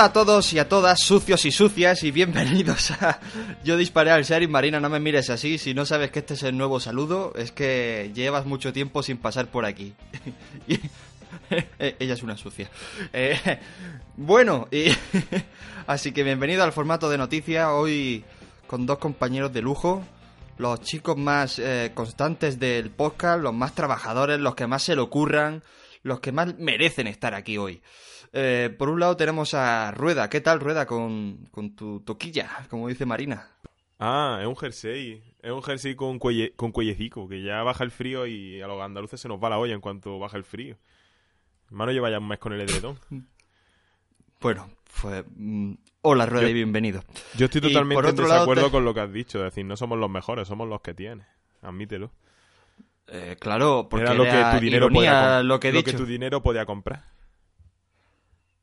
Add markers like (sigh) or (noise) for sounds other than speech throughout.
A todos y a todas, sucios y sucias, y bienvenidos a Yo disparé al Sheriff Marina, no me mires así, si no sabes que este es el nuevo saludo, es que llevas mucho tiempo sin pasar por aquí. (laughs) Y- Ella es una sucia. Eh, bueno, y (laughs) así que bienvenido al formato de noticia, hoy con dos compañeros de lujo, los chicos más eh, constantes del podcast, los más trabajadores, los que más se le ocurran, los que más merecen estar aquí hoy. Eh, por un lado tenemos a Rueda. ¿Qué tal, Rueda, con, con tu toquilla, como dice Marina? Ah, es un jersey. Es un jersey con, cuelle, con cuellecico, que ya baja el frío y a los andaluces se nos va la olla en cuanto baja el frío. Hermano lleva ya un mes con el edredón. (laughs) Bueno, pues... mm, hola, Rueda, Yo- y bienvenido. Yo estoy totalmente en desacuerdo te- con lo que has dicho. Es decir, no somos los mejores, somos los que tienes. Admítelo. Eh, claro, porque Era lo que era tu dinero ironía podía com- lo que he dicho. tu dinero podía comprar.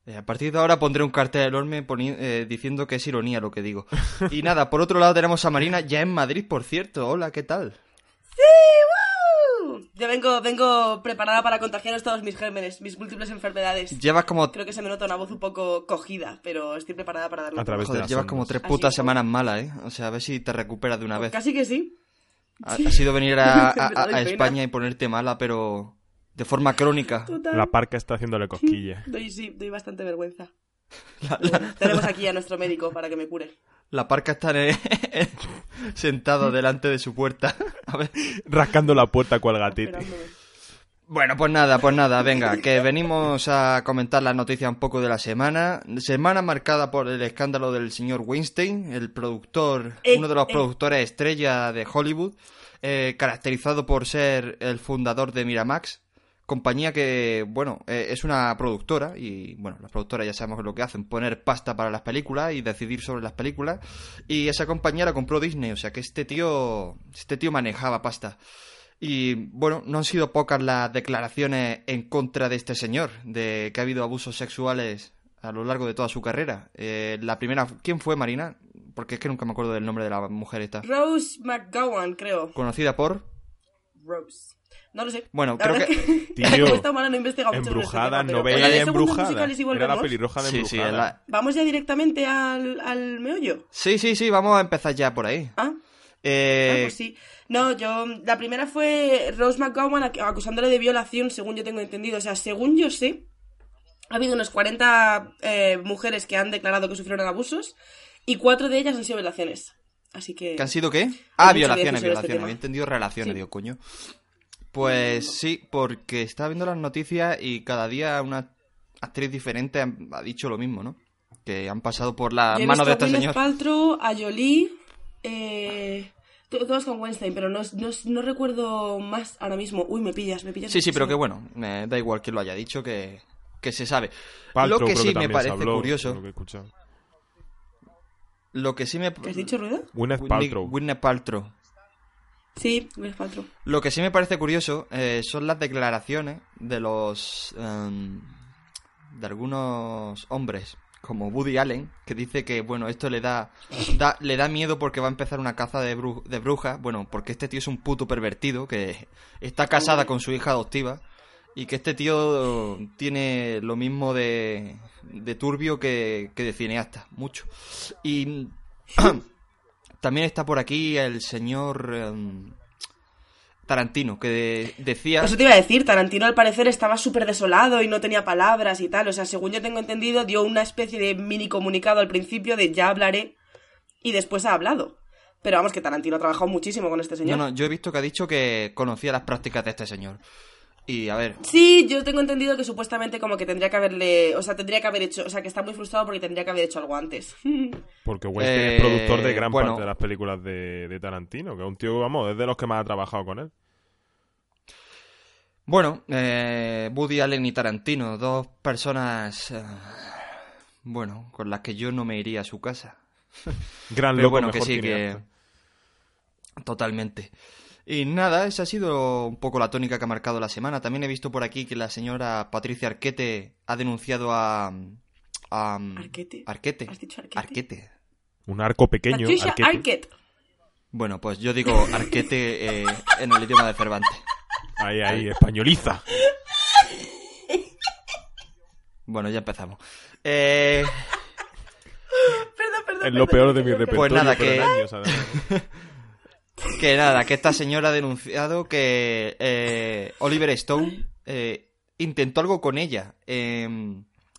Eh, A partir de ahora pondré un cartel enorme poni- eh, diciendo que es ironía lo que digo. (laughs) Y nada, por otro lado tenemos a Marina ya en Madrid, por cierto. Hola, ¿qué tal? ¡Uh! Yo vengo, vengo preparada para contagiaros todos mis gérmenes, mis múltiples enfermedades. Llevas como... Creo que se me nota una voz un poco cogida, pero estoy preparada para darlo. A través de Joder, llevas ondas. como tres putas semanas malas, ¿eh? O sea, a ver si te recuperas de una vez. Casi que sí. Ha, ha sido venir a. (laughs) España y ponerte mala, pero de forma crónica. Total. La parca está haciéndole cosquillas. (laughs) Doy, sí, doy bastante vergüenza. La, la- Tenemos aquí a nuestro médico para que me cure. la parca está en- (laughs) sentado delante de su puerta. (laughs) A ver. Rascando la puerta cual. Esperándome. Bueno, pues nada, pues nada, venga, que venimos a comentar las noticias un poco de la semana. Semana marcada por el escándalo del señor Weinstein, el productor, Eh, uno de los eh. productores estrella de Hollywood, eh, caracterizado por ser el fundador de Miramax, compañía que, bueno, eh, es una productora y, bueno, las productoras ya sabemos lo que hacen, poner pasta para las películas y decidir sobre las películas. Y esa compañía la compró Disney, o sea que este tío, este tío manejaba pasta. Y bueno, no han sido pocas las declaraciones en contra de este señor, de que ha habido abusos sexuales a lo largo de toda su carrera. Eh, la primera, ¿quién fue Marina? Porque es que nunca me acuerdo del nombre de la mujer esta. Rose McGowan, creo. Conocida por... Rose. No lo sé. Bueno, La creo que- es que... Tío, (laughs) esta humana no he investigado mucho este Embrujada, tema, pero- no veía embrujada. Era la pelirroja de Sí, sí, embrujada. la- Vamos ya directamente al, al meollo. sí, sí, sí, vamos a empezar ya por ahí. Ah, Eh, Ah, pues sí. No, yo. La primera fue Rose McGowan ac- acusándole de violación, según yo tengo entendido. O sea, según yo sé, ha habido unos 40 eh, mujeres que han declarado que sufrieron abusos y cuatro de ellas han sido violaciones. Así que. ¿Que han sido qué? Ah, violaciones, este violaciones. tema. Había entendido relaciones, Sí. digo, coño. Pues sí, porque estaba viendo las noticias y cada día una actriz diferente ha, dicho lo mismo, ¿no? Que han pasado por he manos de este a señor. Paltrow, a Jolie, eh, to- todos con Weinstein, pero no, no, no recuerdo más ahora mismo. Uy, me pillas, me pillas. Sí, sí, pero que bueno, me da igual que lo haya dicho, que, que se sabe. Paltrow lo que sí me parece habló, curioso, lo que he escuchado. Lo que sí me... ¿Qué has dicho, Rueda? Gwyneth Whitney- Paltrow. Gwyneth Paltrow. Sí, Gwyneth Paltrow. Lo que sí me parece curioso eh, son las declaraciones de los... em, de algunos hombres, como Woody Allen, que dice que, bueno, esto le da, da- le da miedo porque va a empezar una caza de, bru- de brujas, bueno, porque este tío es un puto pervertido, que está casada con su hija adoptiva, y que este tío tiene lo mismo de, de turbio que, que de cineasta, mucho. Y (clears throat) también está por aquí el señor... em, Tarantino, que decía... Eso te iba a decir, Tarantino al parecer estaba súper desolado y no tenía palabras y tal. O sea, según yo tengo entendido, dio una especie de mini comunicado al principio de ya hablaré y después ha hablado. Pero vamos, que Tarantino ha trabajado muchísimo con este señor. No, no, yo he visto que ha dicho que conocía las prácticas de este señor. Y a ver. Sí, yo tengo entendido que supuestamente como que tendría que haberle. O sea, tendría que haber hecho. O sea, que está muy frustrado porque tendría que haber hecho algo antes. (laughs) Porque Weinstein Eh, es productor de gran bueno. parte de las películas de, de Tarantino, que es un tío, vamos, es de los que más ha trabajado con él. Bueno, eh, Woody Allen y Tarantino, dos personas. eh, bueno, con las que yo no me iría a su casa. Gran Pero loco, bueno, que mejor sí, que. Totalmente. Y nada, esa ha sido un poco la tónica que ha marcado la semana. También he visto por aquí que la señora Patricia Arquete ha denunciado a. a ¿Arquete? Arquete. ¿Has dicho Arquete? Arquete. Un arco pequeño. Patricia arquete. Arquette. Bueno, pues yo digo Arquete eh, en el idioma de Cervantes. Ahí, ahí, españoliza. Bueno, ya empezamos. Eh, Perdón, perdón. Es lo perdón, peor de mi repertorio. Pues nada, que- años. (laughs) que nada, que esta señora ha denunciado que eh, Oliver Stone eh, intentó algo con ella eh,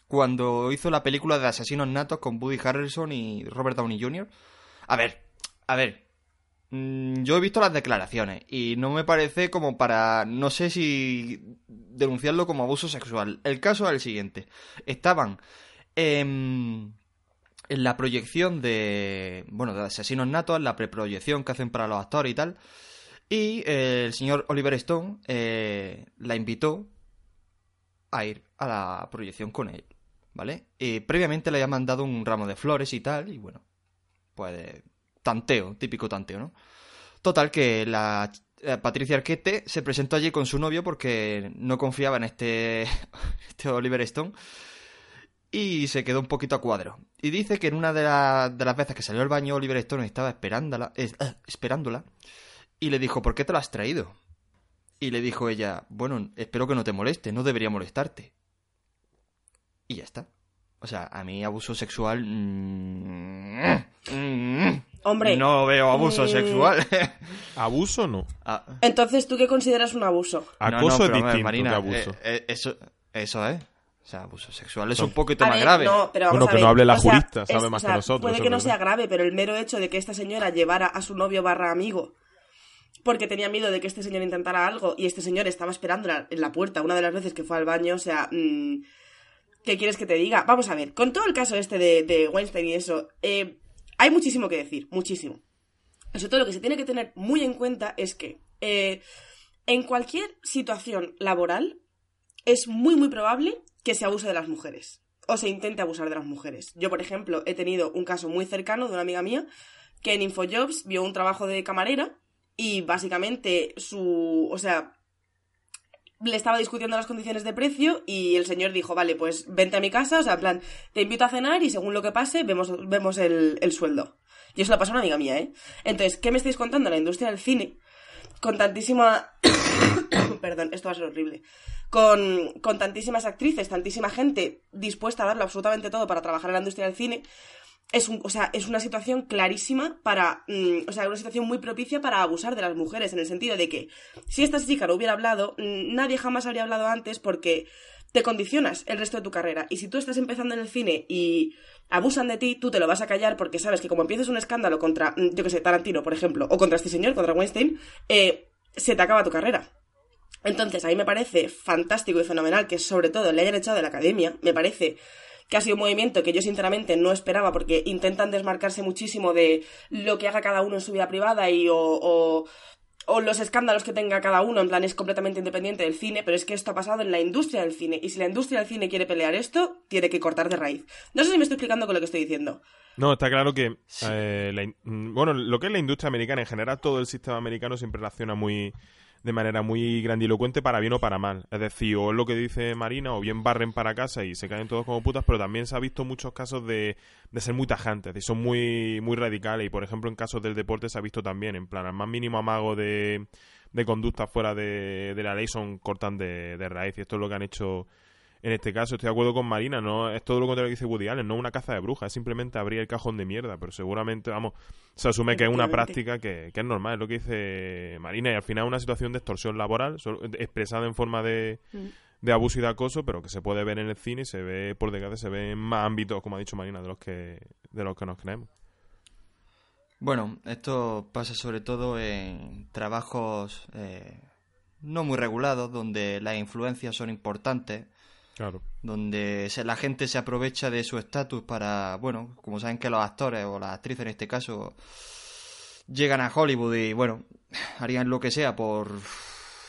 cuando hizo la película de Asesinos Natos con Woody Harrelson y Robert Downey Jr. A ver, a ver. mm, Yo he visto las declaraciones y no me parece como para, no sé si denunciarlo como abuso sexual. El caso es el siguiente. Estaban em, en la proyección de, bueno, de Asesinos Natos, la preproyección que hacen para los actores y tal. Y eh, el señor Oliver Stone eh, la invitó a ir a la proyección con él, ¿vale? Previamente le había mandado un ramo de flores y tal, y bueno, pues tanteo, típico tanteo, ¿no? Total que la Patricia Arquette se presentó allí con su novio porque no confiaba en este, (laughs) este Oliver Stone y se quedó un poquito a cuadro. Y dice que en una de, la- de las veces que salió al baño Oliver Stone estaba esperándola, es- eh, esperándola y le dijo, ¿por qué te la has traído? Y le dijo ella, bueno, espero que no te moleste, no debería molestarte. Y ya está. O sea, a mí abuso sexual... mm, Hombre. No veo abuso mm, sexual. (laughs) ¿Abuso no? Ah, Entonces, ¿tú qué consideras un abuso? no, no, Acoso es distinto Marina, que abuso. eh, eh, eso, eso es. O sea, abuso sexual es un poquito A más ver, grave. No, pero vamos Bueno, a que ver. no hable la o sea, jurista, sabe es- más o que nosotros, Puede que no verdad. sea grave, pero el mero hecho de que esta señora llevara a su novio barra amigo porque tenía miedo de que este señor intentara algo y este señor estaba esperándola en la puerta una de las veces que fue al baño, o sea, mm, ¿qué quieres que te diga? Vamos a ver, con todo el caso este de, de Weinstein y eso, eh, hay muchísimo que decir, muchísimo. Sobre todo lo que se tiene que tener muy en cuenta es que eh, en cualquier situación laboral es muy muy probable que se abuse de las mujeres o se intente abusar de las mujeres. Yo, por ejemplo, he tenido un caso muy cercano de una amiga mía que en Infojobs vio un trabajo de camarera y básicamente su, o sea, le estaba discutiendo las condiciones de precio y el señor dijo, vale, pues vente a mi casa, o sea, en plan, te invito a cenar y según lo que pase vemos, vemos el, el sueldo. Y eso lo pasó a una amiga mía, ¿eh? Entonces, ¿qué me estáis contando? La industria del cine, con tantísima... Perdón, esto va a ser horrible. Con, con tantísimas actrices, tantísima gente dispuesta a darlo absolutamente todo para trabajar en la industria del cine, es, un, o sea, es una situación clarísima para. mm, o sea, una situación muy propicia para abusar de las mujeres, en el sentido de que si esta chica no hubiera hablado, mm, nadie jamás habría hablado antes porque te condicionas el resto de tu carrera. Y si tú estás empezando en el cine y abusan de ti, tú te lo vas a callar porque sabes que como empieces un escándalo contra, mm, yo que sé, Tarantino, por ejemplo, o contra este señor, contra Weinstein, eh, se te acaba tu carrera. Entonces, a mí me parece fantástico y fenomenal que sobre todo le hayan echado de la academia. Me parece que ha sido un movimiento que yo sinceramente no esperaba porque intentan desmarcarse muchísimo de lo que haga cada uno en su vida privada y o, o, o los escándalos que tenga cada uno, en plan es completamente independiente del cine, pero es que esto ha pasado en la industria del cine y si la industria del cine quiere pelear esto, tiene que cortar de raíz. No sé si me estoy explicando con lo que estoy diciendo. No, está claro que, eh, la mm, bueno, lo que es la industria americana en general, todo el sistema americano siempre reacciona muy de manera muy grandilocuente para bien o para mal. Es decir, o es lo que dice Marina, o bien barren para casa y se caen todos como putas, pero también se ha visto muchos casos de, de ser muy tajantes, y son muy, muy radicales. Y por ejemplo, en casos del deporte se ha visto también, en plan, al más mínimo amago de, de conducta fuera de, de la ley son cortan de, de raíz. Y esto es lo que han hecho en este caso estoy de acuerdo con Marina, no es todo lo contrario que dice Woody Allen, no es una caza de brujas, es simplemente abrir el cajón de mierda, pero seguramente, vamos, se asume que es una práctica que, que, es normal, es lo que dice Marina, y al final es una situación de extorsión laboral, expresada en forma de, mm. de abuso y de acoso, pero que se puede ver en el cine y se ve, por desgracia, se ve en más ámbitos, como ha dicho Marina, de los que, de los que nos creemos. Bueno, esto pasa sobre todo en trabajos eh, no muy regulados, donde las influencias son importantes donde la gente se aprovecha de su estatus para, bueno, como saben que los actores o las actrices en este caso llegan a Hollywood y, bueno, harían lo que sea por,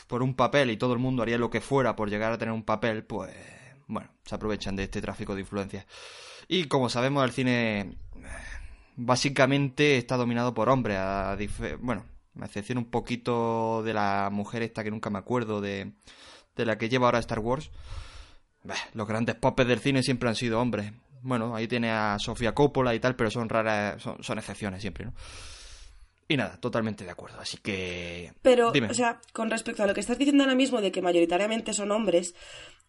por un papel y todo el mundo haría lo que fuera por llegar a tener un papel, pues, bueno, se aprovechan de este tráfico de influencias. Y como sabemos, el cine básicamente está dominado por hombres, a bueno, me excepción un poquito de la mujer esta que nunca me acuerdo de, de la que lleva ahora Star Wars los grandes popes del cine siempre han sido hombres. Bueno, ahí tiene a Sofía Coppola y tal, pero son raras, son, excepciones siempre, ¿no? Y nada, totalmente de acuerdo. Así que. Pero, o sea, con respecto a lo que estás diciendo ahora mismo de que mayoritariamente son hombres,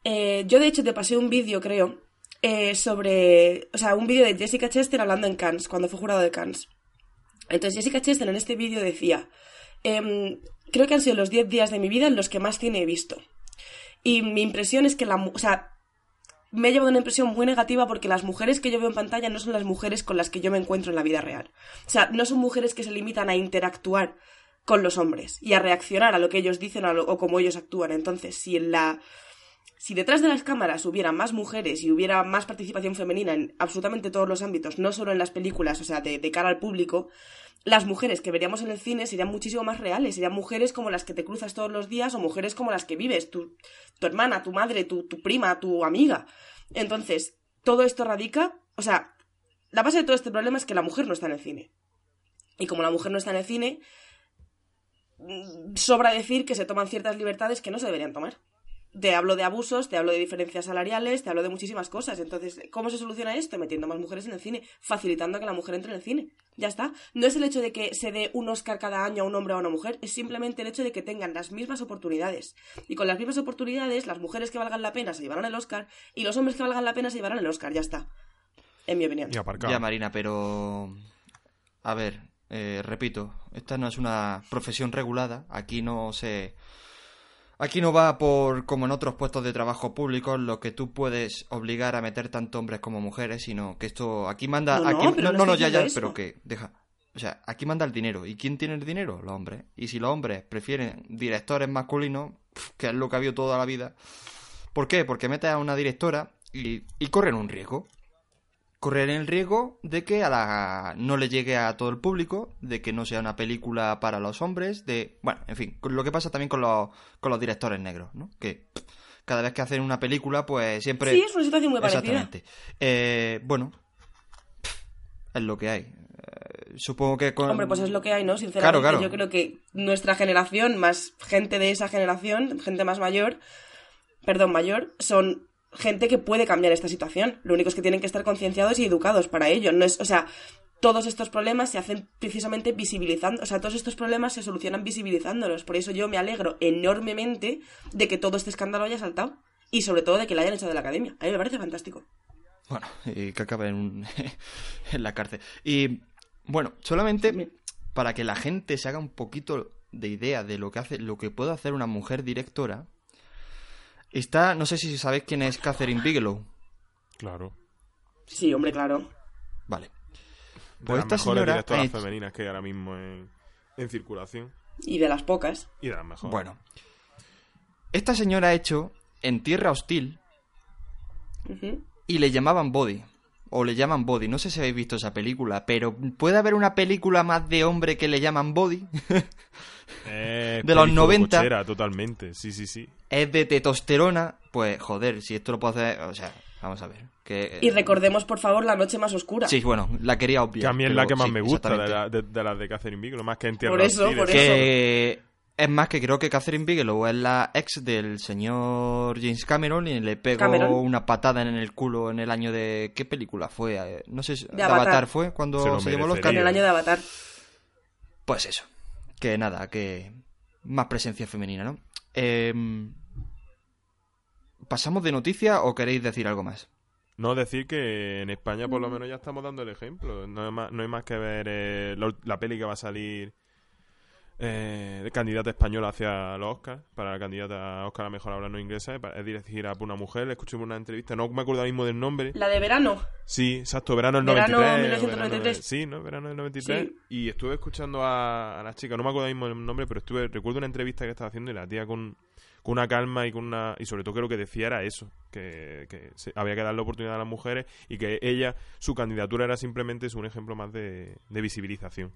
eh, yo de hecho te pasé un vídeo, creo, eh, sobre. O sea, un vídeo de Jessica Chester hablando en Cannes, cuando fue jurado de Cannes. Entonces, Jessica Chester en este vídeo decía: em, Creo que han sido los 10 días de mi vida en los que más cine he visto. Y mi impresión es que la... O sea, me ha llevado una impresión muy negativa porque las mujeres que yo veo en pantalla no son las mujeres con las que yo me encuentro en la vida real. O sea, no son mujeres que se limitan a interactuar con los hombres y a reaccionar a lo que ellos dicen o como ellos actúan. Entonces, si en la... Si detrás de las cámaras hubiera más mujeres y hubiera más participación femenina en absolutamente todos los ámbitos, no solo en las películas, o sea, de cara al público, las mujeres que veríamos en el cine serían muchísimo más reales, serían mujeres como las que te cruzas todos los días o mujeres como las que vives, tu, tu hermana, tu madre, tu, tu prima, tu amiga. Entonces, todo esto radica, o sea, la base de todo este problema es que la mujer no está en el cine. Y como la mujer no está en el cine, mm, sobra decir que se toman ciertas libertades que no se deberían tomar te hablo de abusos, te hablo de diferencias salariales, te hablo de muchísimas cosas. Entonces, ¿cómo se soluciona esto? Metiendo más mujeres en el cine, facilitando que la mujer entre en el cine. Ya está. No es el hecho de que se dé un Oscar cada año a un hombre o a una mujer, es simplemente el hecho de que tengan las mismas oportunidades. Y con las mismas oportunidades, las mujeres que valgan la pena se llevarán el Oscar y los hombres que valgan la pena se llevarán el Oscar. Ya está. En mi opinión. Ya, Marina, pero. A ver, eh, repito, esta no es una profesión regulada. Aquí no se. Aquí no va por, como en otros puestos de trabajo públicos, lo que tú puedes obligar a meter tanto hombres como mujeres, sino que esto aquí manda... No, aquí, no, no, ya, ya, pero que deja... O sea, aquí manda el dinero. ¿Y quién tiene el dinero? Los hombres. Y si los hombres prefieren directores masculinos, que es lo que ha habido toda la vida, ¿por qué? Porque metes a una directora y, y corren un riesgo correr el riesgo de que a la, no le llegue a todo el público, de que no sea una película para los hombres, de... Bueno, en fin, lo que pasa también con los, con los directores negros, ¿no? Que cada vez que hacen una película, pues siempre... Sí, es una situación muy parecida. Exactamente. Eh, bueno, es lo que hay. Eh, supongo que con... Hombre, pues es lo que hay, ¿no? Sinceramente, claro, claro. yo creo que nuestra generación, más gente de esa generación, gente más mayor, perdón, mayor, son gente que puede cambiar esta situación. Lo único es que tienen que estar concienciados y educados para ello. No es, o sea, todos estos problemas se hacen precisamente visibilizando, o sea, todos estos problemas se solucionan visibilizándolos. Por eso yo me alegro enormemente de que todo este escándalo haya saltado y sobre todo de que la hayan hecho de la academia. A mí me parece fantástico. Bueno, y que acabe en, (laughs) en la cárcel. Y bueno, solamente para que la gente se haga un poquito de idea de lo que hace, lo que puede hacer una mujer directora, Está, no sé si sabéis quién es Catherine Bigelow. Claro. Sí, hombre, claro. Vale. pues esta señora directoras femeninas que hay ahora mismo en, circulación. Y de las pocas. Y de las mejores. Bueno. Esta señora ha hecho En Tierra Hostil y le llamaban Body. O le llaman Body. No sé si habéis visto esa película, pero ¿puede haber una película más de hombre que le llaman Body? (laughs) Eh, de los 90. totalmente, sí, sí, sí. Es de testosterona, pues joder, si esto lo puedo hacer, o sea, vamos a ver. Que, y recordemos, por favor, La Noche Más Oscura. Sí, bueno, la quería obviar. Que a mí es la que más me gusta de, las de, Catherine Bigelow, más que en Tierra Por eso, por que... Es más que creo que Catherine Bigelow es la ex del señor James Cameron y le pegó una patada en el culo en el año de... ¿Qué película fue? Eh, no sé, de, Avatar. fue cuando se, llevó los En el año de Avatar. Pues eso que nada, que más presencia femenina, ¿no? Em, ¿pasamos de noticia o queréis decir algo más? No decir que en España por lo menos ya estamos dando el ejemplo. No hay más, no hay más que ver eh, la, la peli que va a salir eh, candidata española hacia los Oscars, para la candidata a Oscar a Mejor Hablando Inglesa, es dirigida por una mujer, le escuché una entrevista, no me acuerdo ahora mismo del nombre. La de verano. Sí, exacto, verano del Verano 93. 1993. verano- sí, ¿no? Verano del 93. Sí. Y estuve escuchando a, a la chica, no me acuerdo ahora mismo el nombre, pero estuve, recuerdo una entrevista que estaba haciendo y la tía con, con una calma y con una... Y sobre todo creo que decía era eso, que, que se- había que darle oportunidad a las mujeres y que ella, su candidatura era simplemente un ejemplo más de, de visibilización.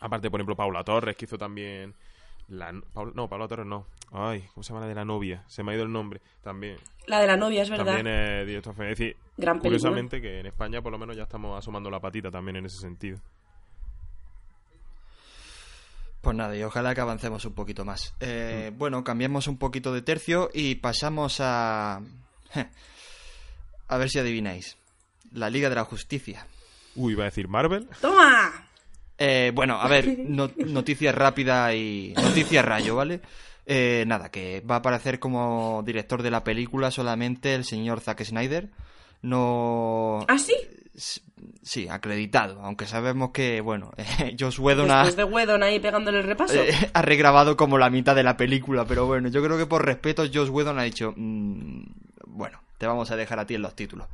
Aparte, por ejemplo, Paula Torres, que hizo también... La, Paula- no, Paula Torres no. Ay, ¿cómo se llama la de la novia? Se me ha ido el nombre. También. La de la novia, es verdad. También es director. Es decir, Gran película. curiosamente que en España por lo menos ya estamos asomando la patita también en ese sentido. Pues nada, y ojalá que avancemos un poquito más. Eh, Bueno, cambiamos un poquito de tercio y pasamos a... A ver si adivináis. La Liga de la Justicia. Uy, iba a decir Marvel. ¡Toma! Eh, bueno, a ver, (laughs) no- noticia rápida y noticia rayo, ¿vale? Eh, nada, que va a aparecer como director de la película solamente el señor Zack Snyder. No... ¿Ah, sí? Sí, acreditado, aunque sabemos que, bueno, (laughs) Joss Whedon ha, de Wedon ahí pegándole el repaso. (laughs) eh, ha regrabado como la mitad de la película, pero bueno, yo creo que por respeto Joss Whedon ha dicho, "Mm, bueno, te vamos a dejar a ti en los títulos.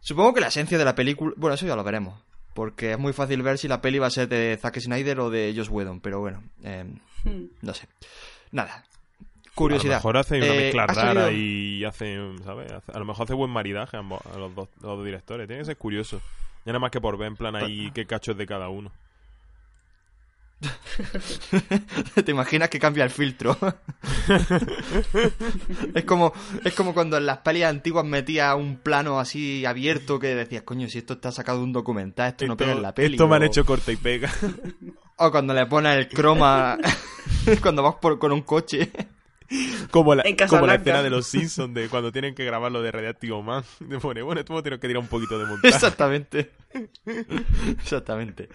Supongo que la esencia de la película, bueno, eso ya lo veremos, porque es muy fácil ver si la peli va a ser de Zack Snyder o de Joss Whedon, pero bueno, eh, no sé. Nada. A Curiosidad. lo mejor hace una Eh, mezcla ha rara salido- y hace, ¿sabes? Hace- A lo mejor hace buen maridaje a, ambos- a los, dos, a los dos directores. Tiene que ser curioso. Ya nada más que por ver en plan ahí qué cachos de cada uno. (laughs) ¿Te imaginas que cambia el filtro? (laughs) es como es como cuando en las pelis antiguas metía un plano así abierto que decías, coño, si esto está sacado de un documental, esto, no pega en la peli. esto me han o- hecho corta y pega. (laughs) O cuando le pones el croma cuando vas por, con un coche. como, la, como la escena de los Simpsons de cuando tienen que grabar lo de Radioactivo Man. De pone, bueno, esto tiene que tirar un poquito de montaje. Exactamente. Exactamente.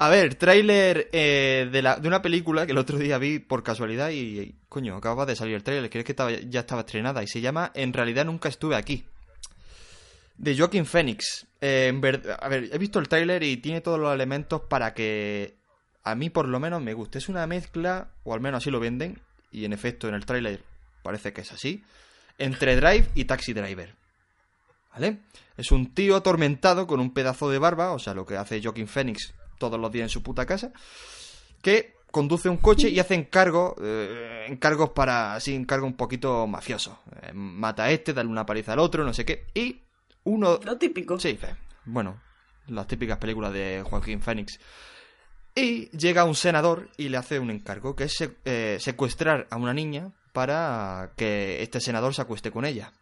A ver, tráiler eh, de, de una película que el otro día vi por casualidad y, coño, acababa de salir el tráiler, crees que estaba- ya estaba estrenada y se llama En realidad nunca estuve aquí. De Joaquin Phoenix. Eh, en a ver, he visto el tráiler y tiene todos los elementos para que a mí por lo menos me guste. Es una mezcla, o al menos así lo venden, y en efecto en el tráiler parece que es así, entre Drive y Taxi Driver. ¿Vale? Es un tío atormentado con un pedazo de barba, o sea, lo que hace Joaquin Phoenix todos los días en su puta casa, que conduce un coche y hace encargos, eh, encargos para, así, encargos un poquito mafiosos. Eh, mata a este, dale una paliza al otro, no sé qué, y uno... Lo típico. Sí, bueno, las típicas películas de Joaquín Phoenix. Y llega un senador y le hace un encargo, que es eh, secuestrar a una niña para que este senador se acueste con ella.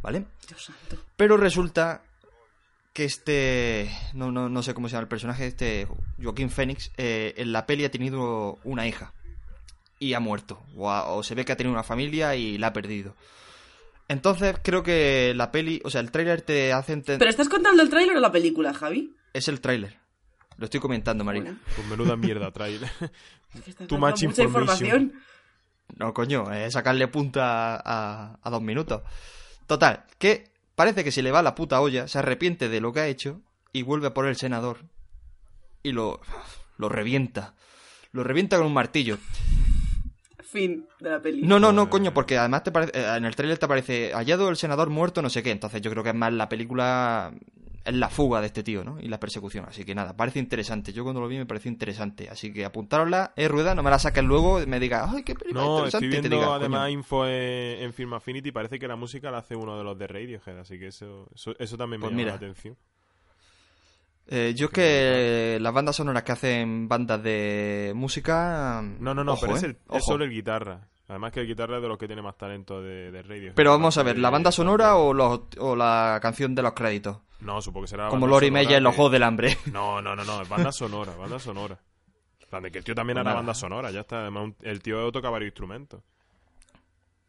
¿Vale? Dios santo. Pero resulta que este. No, no, no sé cómo se llama el personaje, este Joaquín Phoenix, eh, en la peli ha tenido una hija. Y ha muerto. O, ha- o se ve que ha tenido una familia y la ha perdido. Entonces creo que la peli. O sea, el tráiler te hace entender. ¿Pero estás contando el tráiler o la película, Javi? Es el tráiler. Lo estoy comentando, Marina. Bueno, Pues menuda mierda trailer. (laughs) es que está Too dando much mucha información. No, coño, es sacarle punta a, a dos minutos. Total, que parece que se le va la puta olla, se arrepiente de lo que ha hecho y vuelve por el senador y lo, lo revienta. Lo revienta con un martillo. Fin de la peli. No, no, no, coño, porque además te parece, eh, en el tráiler te aparece hallado el senador muerto, no sé qué. Entonces yo creo que es más la película, es la fuga de este tío, ¿no? Y la persecución. Así que nada, parece interesante. Yo cuando lo vi me pareció interesante. Así que apuntárosla, eh, rueda, no me la saques luego y me digas, ay, qué película No, interesante. estoy y te viendo diga, además "Coño". info en, en Film Affinity. Parece que la música la hace uno de los de Radiohead, así que eso, eso, eso también me Pues llama mira. la atención. Eh, yo es que las bandas sonoras que hacen bandas de música. No, no, no, ojo, pero es, eh, el, es ojo. solo el guitarra. Además que el guitarra es de los que tiene más talento de, de Radiohead. Pero vamos a ver, ¿la banda sonora o, los, o la canción de los créditos? No, supongo que será la Como Lori Meyer en Los Juegos del Hambre. (laughs) No, no, no, no, es banda sonora, banda sonora. En plan de que el tío también hará nada. banda sonora, ya está. Además, un- el tío toca varios instrumentos.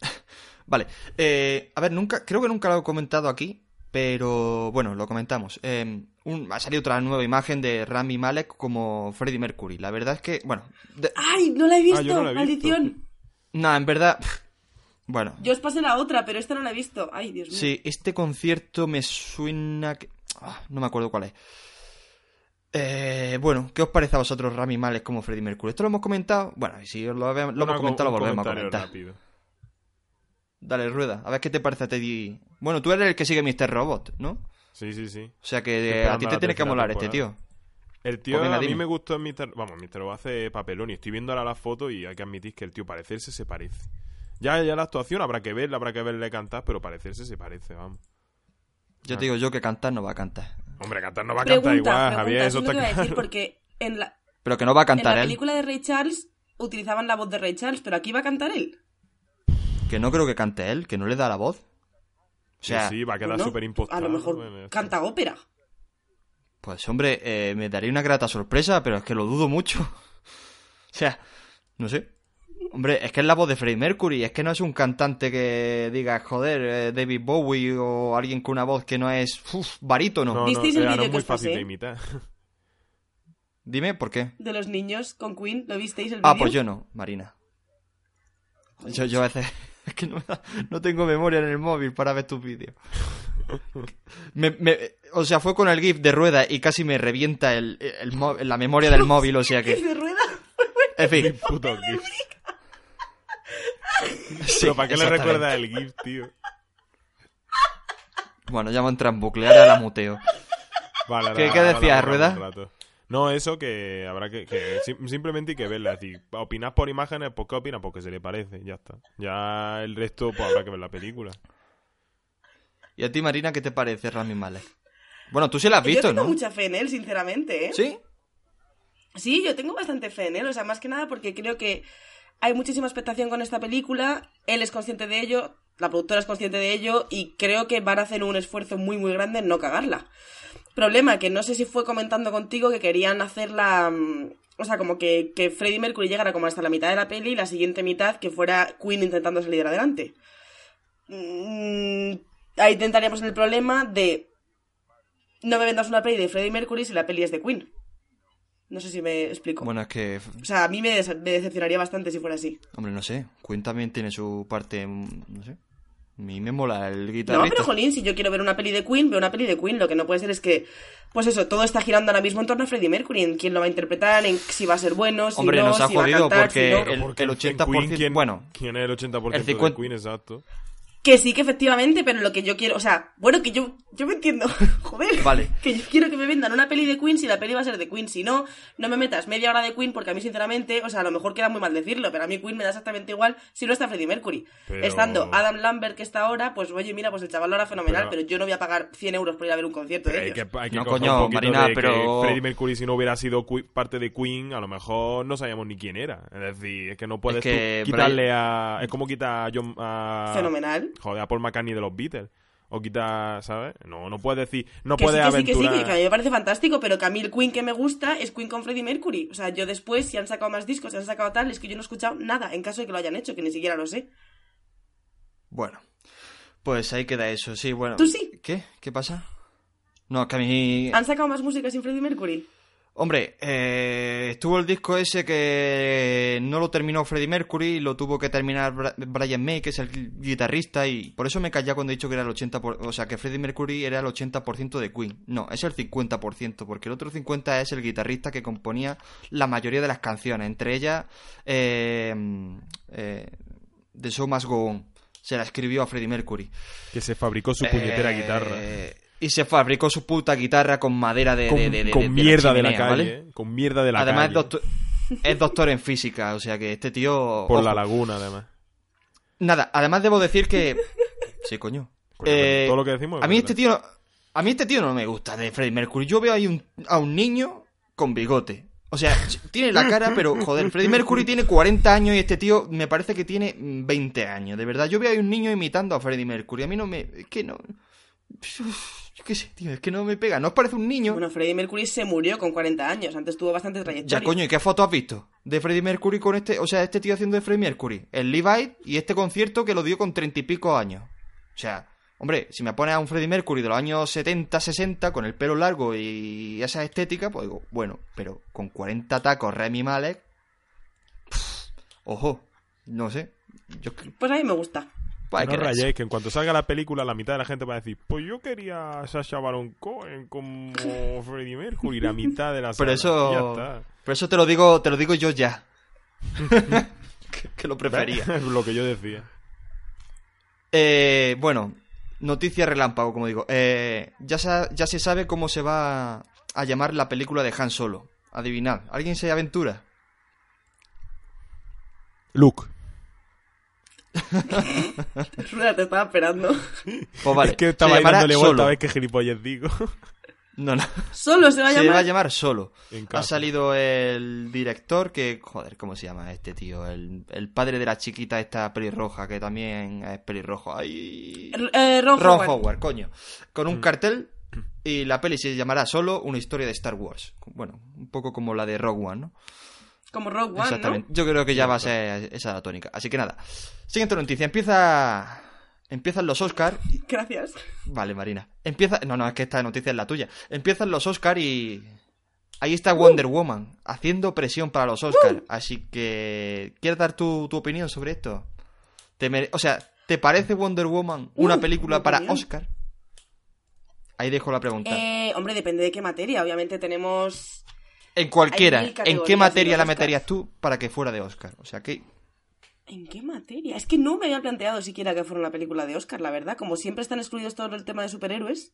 (laughs) Vale, eh, a ver, nunca, creo que nunca lo he comentado aquí, pero bueno, lo comentamos. Eh, un- ha salido otra nueva imagen de Rami Malek como Freddie Mercury. La verdad es que, bueno, de- ¡Ay! No la he visto. Ah, yo no la he visto. Maldición. No, en verdad, Bueno. Yo os pasé la otra, pero esta no la he visto. Ay, Dios mío. Sí, este concierto me suena que... ah, no me acuerdo cuál es. Eh, bueno, ¿qué os parece a vosotros Rami Malek como Freddie Mercury? ¿Esto lo hemos comentado? Bueno, y si lo, habe- lo hemos comentado, lo volvemos a comentar. rápido. Dale, rueda. A ver qué te parece a ti. Bueno, tú eres el que sigue Mr. Robot, ¿no? Sí, sí, sí. O sea que Estoy a ti te tiene que molar este tío. El tío, Pues venga, a mí dime. me gustó en Mr. Vamos, Mr. Robot hace papelón y estoy viendo ahora las fotos y hay que admitir que el tío parecerse se parece. Ya, ya la actuación habrá que verla, habrá que verle cantar, pero parecerse se parece, vamos. Yo te digo yo que cantar no va a cantar. Hombre, cantar no va a Pregunta, cantar igual, pregunta, Javier, eso está a decir, claro. porque en la, Pero que no va a en cantar la él. película de Ray Charles utilizaban la voz de Ray Charles, pero aquí va a cantar él. Que no creo que cante él, que no le da la voz. O sea, sí, sí, va a quedar Bueno, súper impostado. A lo mejor Bueno, canta ópera. Pues hombre, eh, me daría una grata sorpresa, pero es que lo dudo mucho. (laughs) o sea, no sé. Hombre, es que es la voz de Freddie Mercury, es que no es un cantante que diga, joder, eh, David Bowie o alguien con una voz que no es uf, barítono. No, no, ¿Visteis el eh, no vídeo es que muy fácil de imitar. Dime, ¿por qué? De los niños con Queen, ¿lo visteis el Ah, vídeo? pues yo no, Marina. Yo, yo a veces... (laughs) Es que no, me da- no tengo memoria en el móvil para ver tus vídeos. Me- me- o sea, fue con el GIF de rueda y casi me revienta el, el la memoria del móvil, o sea ¿Qué que... de rueda? (laughs) En fin, Puto GIF. sí, Pero ¿para qué le recuerda el GIF, tío? Bueno, ya me entra en bucle, ahora la muteo. Vale, ¿Qué- decías, Rueda? No, eso que habrá que, que sim- simplemente hay que verla. Es decir, opinas por imágenes, pues ¿qué opinas? Porque se le parece, ya está. Ya el resto, pues habrá que ver la película. ¿Y a ti, Marina, qué te parece Rami Malek? Bueno, tú sí la has yo visto, tengo ¿no? mucha fe en él, sinceramente, ¿eh? ¿Sí? Sí, yo tengo bastante fe en él, o sea, más que nada porque creo que hay muchísima expectación con esta película, él es consciente de ello, la productora es consciente de ello y creo que van a hacer un esfuerzo muy muy grande en no cagarla. Problema que no sé si fue comentando contigo que querían hacerla, mm, o sea, como que, que Freddie Mercury llegara como hasta la mitad de la peli y la siguiente mitad que fuera Queen intentando salir adelante. Mm, ahí tentaríamos el problema de no me vendas una peli de Freddie Mercury si la peli es de Queen. No sé si me explico. Bueno, es que... O sea, a mí me, decepcionaría bastante si fuera así. Hombre, no sé. Queen también tiene su parte... mm, No sé. A mí me mola el No, guitarrista. pero jolín, si yo quiero ver una peli de Queen, veo una peli de Queen. Lo que no puede ser es que, pues eso, todo está girando ahora mismo en torno a Freddie Mercury, en quién lo va a interpretar, en si va a ser bueno, si Hombre, no, nos ha si va a jodido cantar, porque si no. el- Porque el en 80%, Queen, ¿quién, bueno, ¿quién es el 80% el de 50 Queen? Exacto. Que sí, que efectivamente, pero lo que yo quiero, o sea, bueno, que yo, yo me entiendo, (laughs) joder, Vale. que yo quiero que me vendan una peli de Queen si la peli va a ser de Queen, si no, no me metas media hora de Queen porque a mí sinceramente, o sea, a lo mejor queda muy mal decirlo, pero a mí Queen me da exactamente igual si no está Freddie Mercury. Pero- Estando Adam Lambert que está ahora, pues oye, mira, pues el chaval lo hará fenomenal, Pero- pero, yo no voy a pagar 100 euros por ir a ver un concierto de hay que, ellos. hay que No, coño, Marina, de pero- que Freddie Mercury si no hubiera sido parte de Queen, a lo mejor no sabíamos ni quién era. Es decir, es que no puedes que tú quitarle a... Es como quitar a John... A, Fenomenal. Joder, a Paul McCartney de los Beatles. O quitar, ¿sabes? No, no puedes decir... No Que sí, puedes que sí, que sí, aventurar... que, a mí me parece fantástico, pero que a mí el Queen que me gusta es Queen con Freddie Mercury. O sea, yo después, si han sacado más discos, si han sacado tal, es que yo no he escuchado nada, en caso de que lo hayan hecho, que ni siquiera lo sé. Bueno, pues ahí queda eso, sí, bueno. ¿Tú sí? ¿Qué? ¿Qué pasa? No, que a mí... ¿Han sacado más música sin Freddie Mercury? Hombre, eh, estuvo el disco ese que no lo terminó Freddie Mercury, lo tuvo que terminar Bra- Brian May, que es el guitarrista, y por eso me callé cuando he dicho que era el 80%, por- o sea, que Freddie Mercury era el 80% de Queen. No, es el 50%, porque el otro 50% es el guitarrista que componía la mayoría de las canciones, entre ellas eh, eh, The Show Must Go On. Se la escribió a Freddie Mercury. Que se fabricó su puñetera Eh, guitarra. Y se fabricó su puta guitarra con madera de, Con, de- de- de- con mierda de la chimenea, calle, ¿vale? Con mierda de la Además es calle. doctor, es doctor en física, o sea que este tío... Por ojo. la laguna, además. Nada, además debo decir que... (laughs) Sí, coño. Coño, Eh, todo lo que decimos es a mí verdad. este tío... A mí este tío no me gusta de Freddie Mercury. Yo veo ahí un- a un niño con bigote. O sea, tiene la cara, pero joder, Freddie Mercury tiene 40 años y este tío me parece que tiene 20 años. De verdad, yo veo ahí un niño imitando a Freddie Mercury. A mí no me... Es que no... Yo qué sé, tío, es que no me pega. ¿No os parece un niño? Bueno, Freddie Mercury se murió con 40 años, antes tuvo bastante trayectoria. Ya, coño, ¿y qué foto has visto? De Freddie Mercury con este, o sea, este tío haciendo de Freddie Mercury. El Levi y este concierto que lo dio con treinta y pico años. O sea, hombre, si me pones a un Freddie Mercury de los años 70, 60, con el pelo largo y esa estética, pues digo, bueno, pero con 40 tacos Remy Malek, pff, ojo, no sé. Yo, Pues a mí me gusta. Pues no rayéis, que en cuanto salga la película, la mitad de la gente va a decir, pues yo quería a Sasha Baron Cohen como (laughs) Freddie Mercury, la mitad de la Pero sala. Ya eso, está. pero eso te lo digo, te lo digo yo ya. (laughs) que, que lo prefería. Es (laughs) lo que yo decía. Eh, bueno, noticia relámpago, como digo. Eh, ya, sa- ya se sabe cómo se va a llamar la película de Han Solo. Adivinad. ¿Alguien se aventura? Luke. (laughs) Rueda, te estaba esperando. Pues vale. es que se estaba dándole vuelta Solo. a ver qué gilipollas digo. (laughs) No, no. Solo se va a Se llamar. va a llamar Solo. Ha salido el director que... Joder, ¿cómo se llama este tío? El, el padre de la chiquita esta pelirroja, que también es pelirrojo. Ay... Eh, Ron, Ron Howard. Howard, coño. Con Mm. un cartel y la peli se llamará solo una historia de Star Wars. Bueno, un poco como la de Rogue One, ¿no? Como Rogue One, Exactamente. ¿no? Yo creo que ya va a ser esa la tónica. Así que nada. Siguiente noticia. Empieza... Empiezan los Oscar. (laughs) Gracias. Vale, Marina. Empieza... No, no, es que esta noticia es la tuya. Empiezan los Oscar y... Ahí está Wonder Woman, haciendo presión para los Oscar. Así que... ¿Quieres dar tu, tu opinión sobre esto? ¿Te mere- O sea, ¿te parece Wonder Woman una Uh, película mi para opinión. Oscar? Ahí dejo la pregunta. Eh, hombre, depende de qué materia. Obviamente tenemos. en cualquiera. ¿En qué materia la meterías tú para que fuera de Oscar? O sea, que... ¿En qué materia? Es que no me había planteado siquiera que fuera una película de Oscar, la verdad. Como siempre están excluidos todo el tema de superhéroes,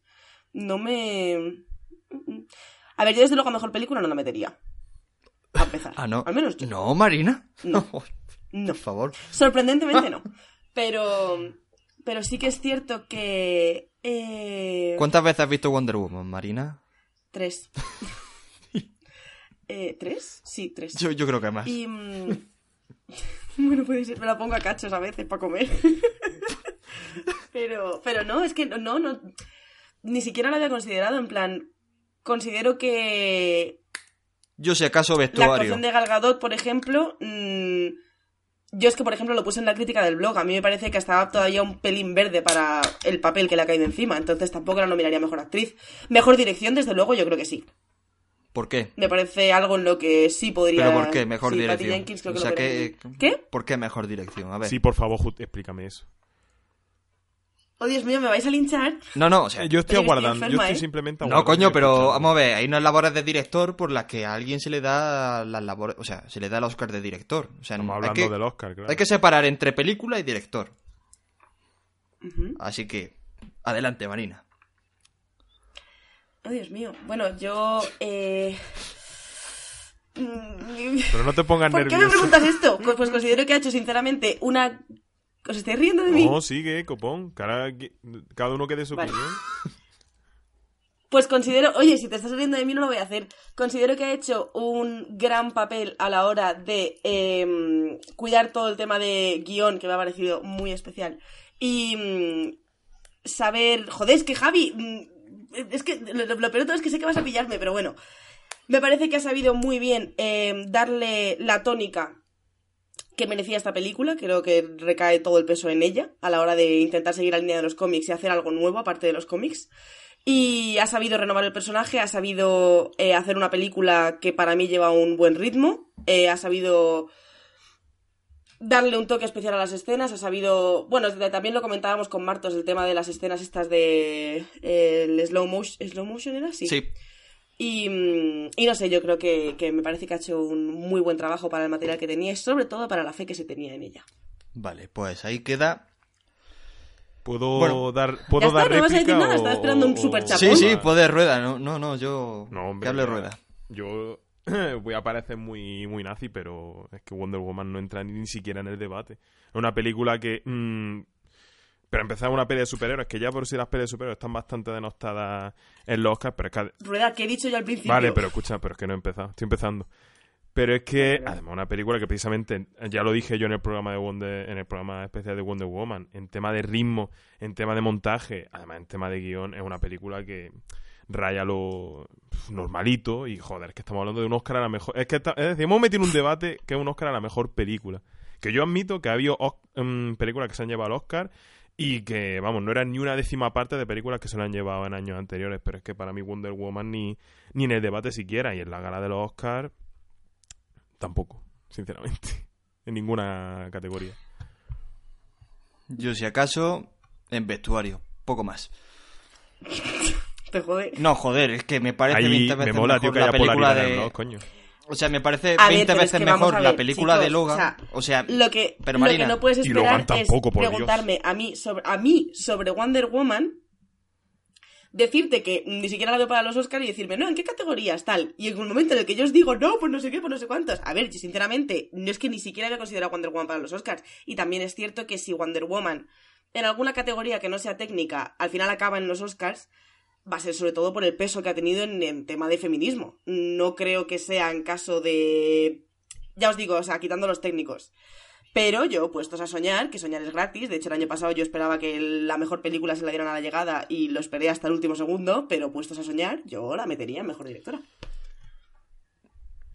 no me. A ver, yo desde luego a mejor película no la metería. A empezar. Ah, no. Al menos yo. No, Marina. No. (laughs) Por No. favor. Sorprendentemente no. (laughs) Pero. Pero sí que es cierto que. Eh... ¿Cuántas veces has visto Wonder Woman, Marina? Tres. (laughs) eh, ¿Tres? Sí, tres. Yo, yo creo que más. Y. (laughs) bueno, puede ser, me la pongo a cachos a veces para comer. (laughs) pero, pero no, es que no, no. Ni siquiera lo había considerado. En plan, considero que Yo si acaso la vestuario. actuación de Gal Gadot, por ejemplo. mm, yo es que, por ejemplo, lo puse en la crítica del blog. A mí me parece que estaba todavía un pelín verde para el papel que le ha caído encima. Entonces tampoco la nominaría mejor actriz. Mejor dirección, desde luego, yo creo que sí. ¿Por qué? Me parece algo en lo que sí podría. ¿Pero por qué? Mejor sí, Patty dirección. Jenkins creo o que sea, lo ¿qué. ¿Por qué mejor dirección? A ver. Sí, por favor, explícame eso. Oh, Dios mío, me vais a linchar. No, no, o sea... Eh, Yo estoy Pero yo estoy aguardando, yo estoy ¿eh? simplemente No, aguardando. coño, y pero vamos a ver, hay unas labores de director por las que a alguien se le da las labores, o sea, se le da el Oscar de director. O sea, Estamos hay hablando que, del Oscar, claro. hay que separar entre película y director. Así que, adelante, Marina. Oh, Dios mío. Bueno, yo. Eh... mm, Pero no te pongas ¿Por qué me nervioso. preguntas esto? Pues, pues considero que ha hecho, sinceramente, una. ¿Os estáis riendo de mí? No, sigue, copón. Cada, cada uno que dé su Vale. opinión. Pues considero, oye, si te estás riendo de mí no lo voy a hacer. Considero que ha hecho un gran papel a la hora de em, cuidar todo el tema de guion, que me ha parecido muy especial. Y mm, saber, joder, es que Javi, mm, es que lo, lo todo es que sé que vas a pillarme, pero bueno. Me parece que ha sabido muy bien em, darle la tónica que merecía esta película. Creo que recae todo el peso en ella a la hora de intentar seguir la línea de los cómics y hacer algo nuevo aparte de los cómics. Y ha sabido renovar el personaje, ha sabido eh, hacer una película que para mí lleva un buen ritmo, eh, ha sabido darle un toque especial a las escenas, ha sabido... Bueno, también lo comentábamos con Martos, el tema de las escenas estas de... eh, el slow motion, ¿slow motion era? Sí. Sí. Y, mm, y no sé, yo creo que, que me parece que ha hecho un muy buen trabajo para el material que tenía y sobre todo para la fe que se tenía en ella. Vale, pues ahí queda. ¿Puedo Bueno. dar, Ya ¿puedo está, dar no vas a decir nada, o- estaba esperando un super chapón. Sí, sí, puede rueda. No, no, no, yo. No, hombre. que hable rueda. Yo (clears throat) voy a parecer muy, muy nazi, pero es que Wonder Woman no entra ni, ni siquiera en el debate. Es una película que... mm, pero empezar una peli de superhéroes, que ya por si las pelis de superhéroes están bastante denostadas en los Oscars, pero es que... Rueda, que he dicho yo al principio. Vale, pero escucha, pero es que no he empezado, estoy empezando. Pero es que, además, una película que precisamente, ya lo dije yo en el programa de Wonder, en el programa especial de Wonder Woman, en tema de ritmo, en tema de montaje, además en tema de guion, es una película que raya lo normalito y joder, es que estamos hablando de un Oscar a la mejor. Es que decir, hemos metido un debate que es un Oscar a la mejor película. Que yo admito que ha habido mm, películas que se han llevado al Oscar y que, vamos, no eran ni una décima parte de películas que se lo han llevado en años anteriores, pero es que para mí Wonder Woman ni, ni en el debate siquiera y en la gala de los Oscars tampoco, sinceramente, en ninguna categoría. Yo, si acaso, en vestuario. Poco más. Te jode. No, joder, es que me parece Ahí 20 me veces mola, mejor tío, que la película de... blog, coño. O sea, me parece A ver, 20 pero es veces que mejor a la película de Logan. o sea, O sea, Lo que, pero lo que Marina, no puedes esperar tampoco, es Dios. preguntarme a mí, sobre, a mí sobre Wonder Woman, decirte que ni siquiera la veo para los Oscars y decirme, no, ¿en qué categorías tal? Y en el momento en el que yo os digo, no, pues no sé qué, pues no sé cuántos. A ver, yo sinceramente, no es que ni siquiera había considerado Wonder Woman para los Oscars. Y también es cierto que si Wonder Woman, en alguna categoría que no sea técnica, al final acaba en los Oscars, va a ser sobre todo por el peso que ha tenido en, en tema de feminismo. No creo que sea en caso de... Ya os digo, o sea, quitando los técnicos. Pero yo, puestos a soñar, que soñar es gratis, de hecho el año pasado yo esperaba que la mejor película se la dieran a la llegada y lo esperé hasta el último segundo, pero puestos a soñar, yo la metería en mejor directora.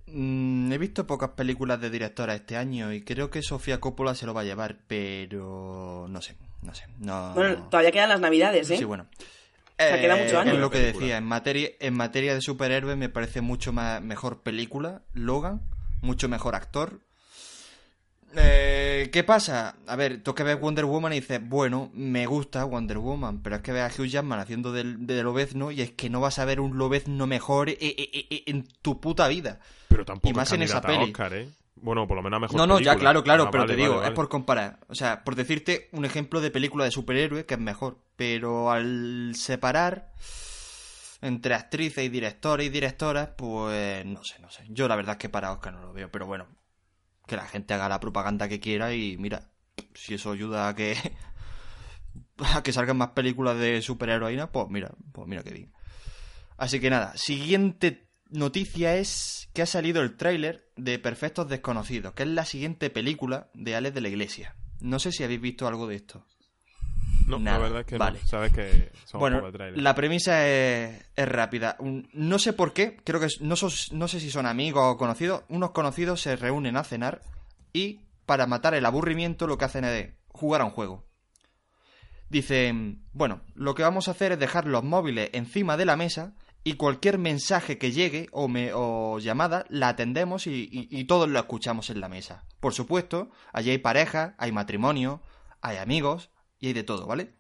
Mm, he visto pocas películas de directora este año y creo que Sofía Coppola se lo va a llevar, pero no sé, no sé. No... Bueno, todavía quedan las navidades, ¿eh? Sí, bueno. Sea, queda mucho año. Es lo que decía, en materia, en materia de superhéroes me parece mucho más, mejor película, Logan, mucho mejor actor. Eh, ¿Qué pasa? A ver, tú que ves Wonder Woman y dices, bueno, me gusta Wonder Woman, pero es que ves a Hugh Jackman haciendo del, de Lobezno y es que no vas a ver un Lobezno mejor eh, eh, eh, eh, en tu puta vida. Pero tampoco Y más es en esa peli. Oscar, ¿eh? Bueno, por lo menos a mejor No, no, ya, claro, claro, Ah, pero vale, te digo, vale, vale. es por comparar. O sea, por decirte un ejemplo de película de superhéroe que es mejor. Pero al separar entre actrices y directores y directoras, pues no sé, no sé. Yo la verdad es que para Oscar no lo veo, pero bueno, que la gente haga la propaganda que quiera y mira, si eso ayuda a que (laughs) a que salgan más películas de superheroína, pues mira, pues mira qué bien. Así que nada, siguiente noticia es que ha salido el tráiler de Perfectos Desconocidos, que es la siguiente película de Alex de la Iglesia. No sé si habéis visto algo de esto. No, Nada, la verdad es que vale. no. Sabes que son Bueno, la premisa es, es rápida. No sé por qué, creo que no, sos- no sé si son amigos o conocidos. Unos conocidos se reúnen a cenar y para matar el aburrimiento lo que hacen es jugar a un juego. Dicen, bueno, lo que vamos a hacer es dejar los móviles encima de la mesa y cualquier mensaje que llegue o, me- o llamada la atendemos y, todos lo escuchamos en la mesa. Por supuesto, allí hay parejas, hay matrimonio, hay amigos y hay de todo, ¿vale?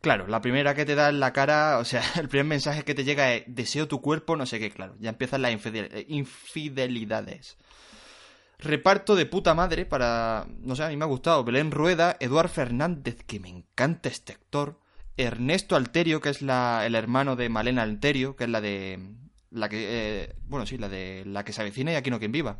Claro, la primera que te da en la cara, o sea, (laughs) el primer mensaje que te llega es deseo tu cuerpo, no sé qué, claro, ya empiezan las eh, infidelidades. Reparto de puta madre para, no sé, a mí me ha gustado, Belén Rueda, Eduard Fernández, que me encanta este actor, Ernesto Alterio, que es la, el hermano de Malena Alterio, que es la de, la que, eh, bueno, sí, la de la que se avecina y aquí no quien viva.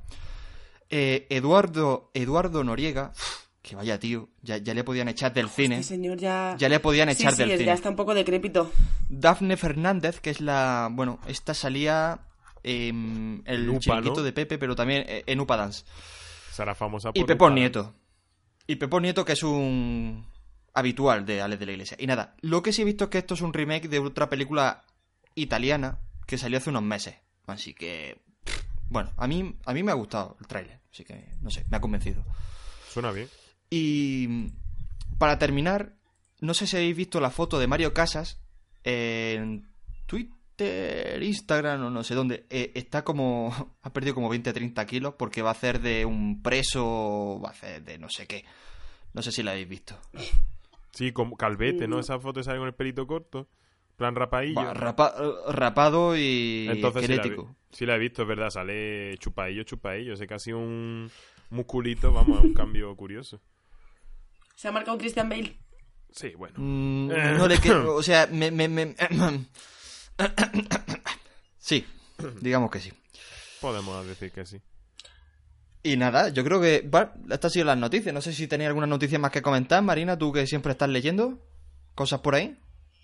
Eh, Eduardo, Eduardo Noriega, que vaya tío, ya, ya le podían echar del cine. Este señor ya... Ya le podían echar sí, del cine. ya está un poco decrépito. Dafne Fernández, que es la. Bueno, esta salía. en el Upa, chiquito ¿no? de Pepe, pero también eh, en Upa Dance. Será famosa por Y Pepón. Nieto. Y Pepón Nieto, que es un. Habitual de Alex de la Iglesia. Y nada, lo que sí he visto es que esto es un remake de otra película italiana que salió hace unos meses. Así que. Bueno, a mí, a mí me ha gustado el tráiler. Así que, no sé, me ha convencido. Suena bien. Y para terminar, no sé si habéis visto la foto de Mario Casas en Twitter, Instagram o no sé dónde. Eh, está como. (laughs) Ha perdido como 20-30 kilos porque va a hacer de un preso. Va a hacer de no sé qué. No sé si la habéis visto. Sí, como calvete. ¿no? Esa foto sale con el pelito corto. plan rapaillo. Rapa- rapado y Entonces sí la, esquelético. sí la he visto, es verdad. Sale chupaillo, chupaillo. Sé casi un musculito, vamos, es un cambio curioso. Se ha marcado Christian Bale. Sí, bueno. Mm, Eh. no le quedo. O sea, me. me, me- (coughs) (coughs) sí, digamos que sí. Podemos decir que sí. Y nada, yo creo que. Bueno, estas han sido las noticias. No sé si tenéis alguna noticia más que comentar, Marina, tú que siempre estás leyendo cosas por ahí.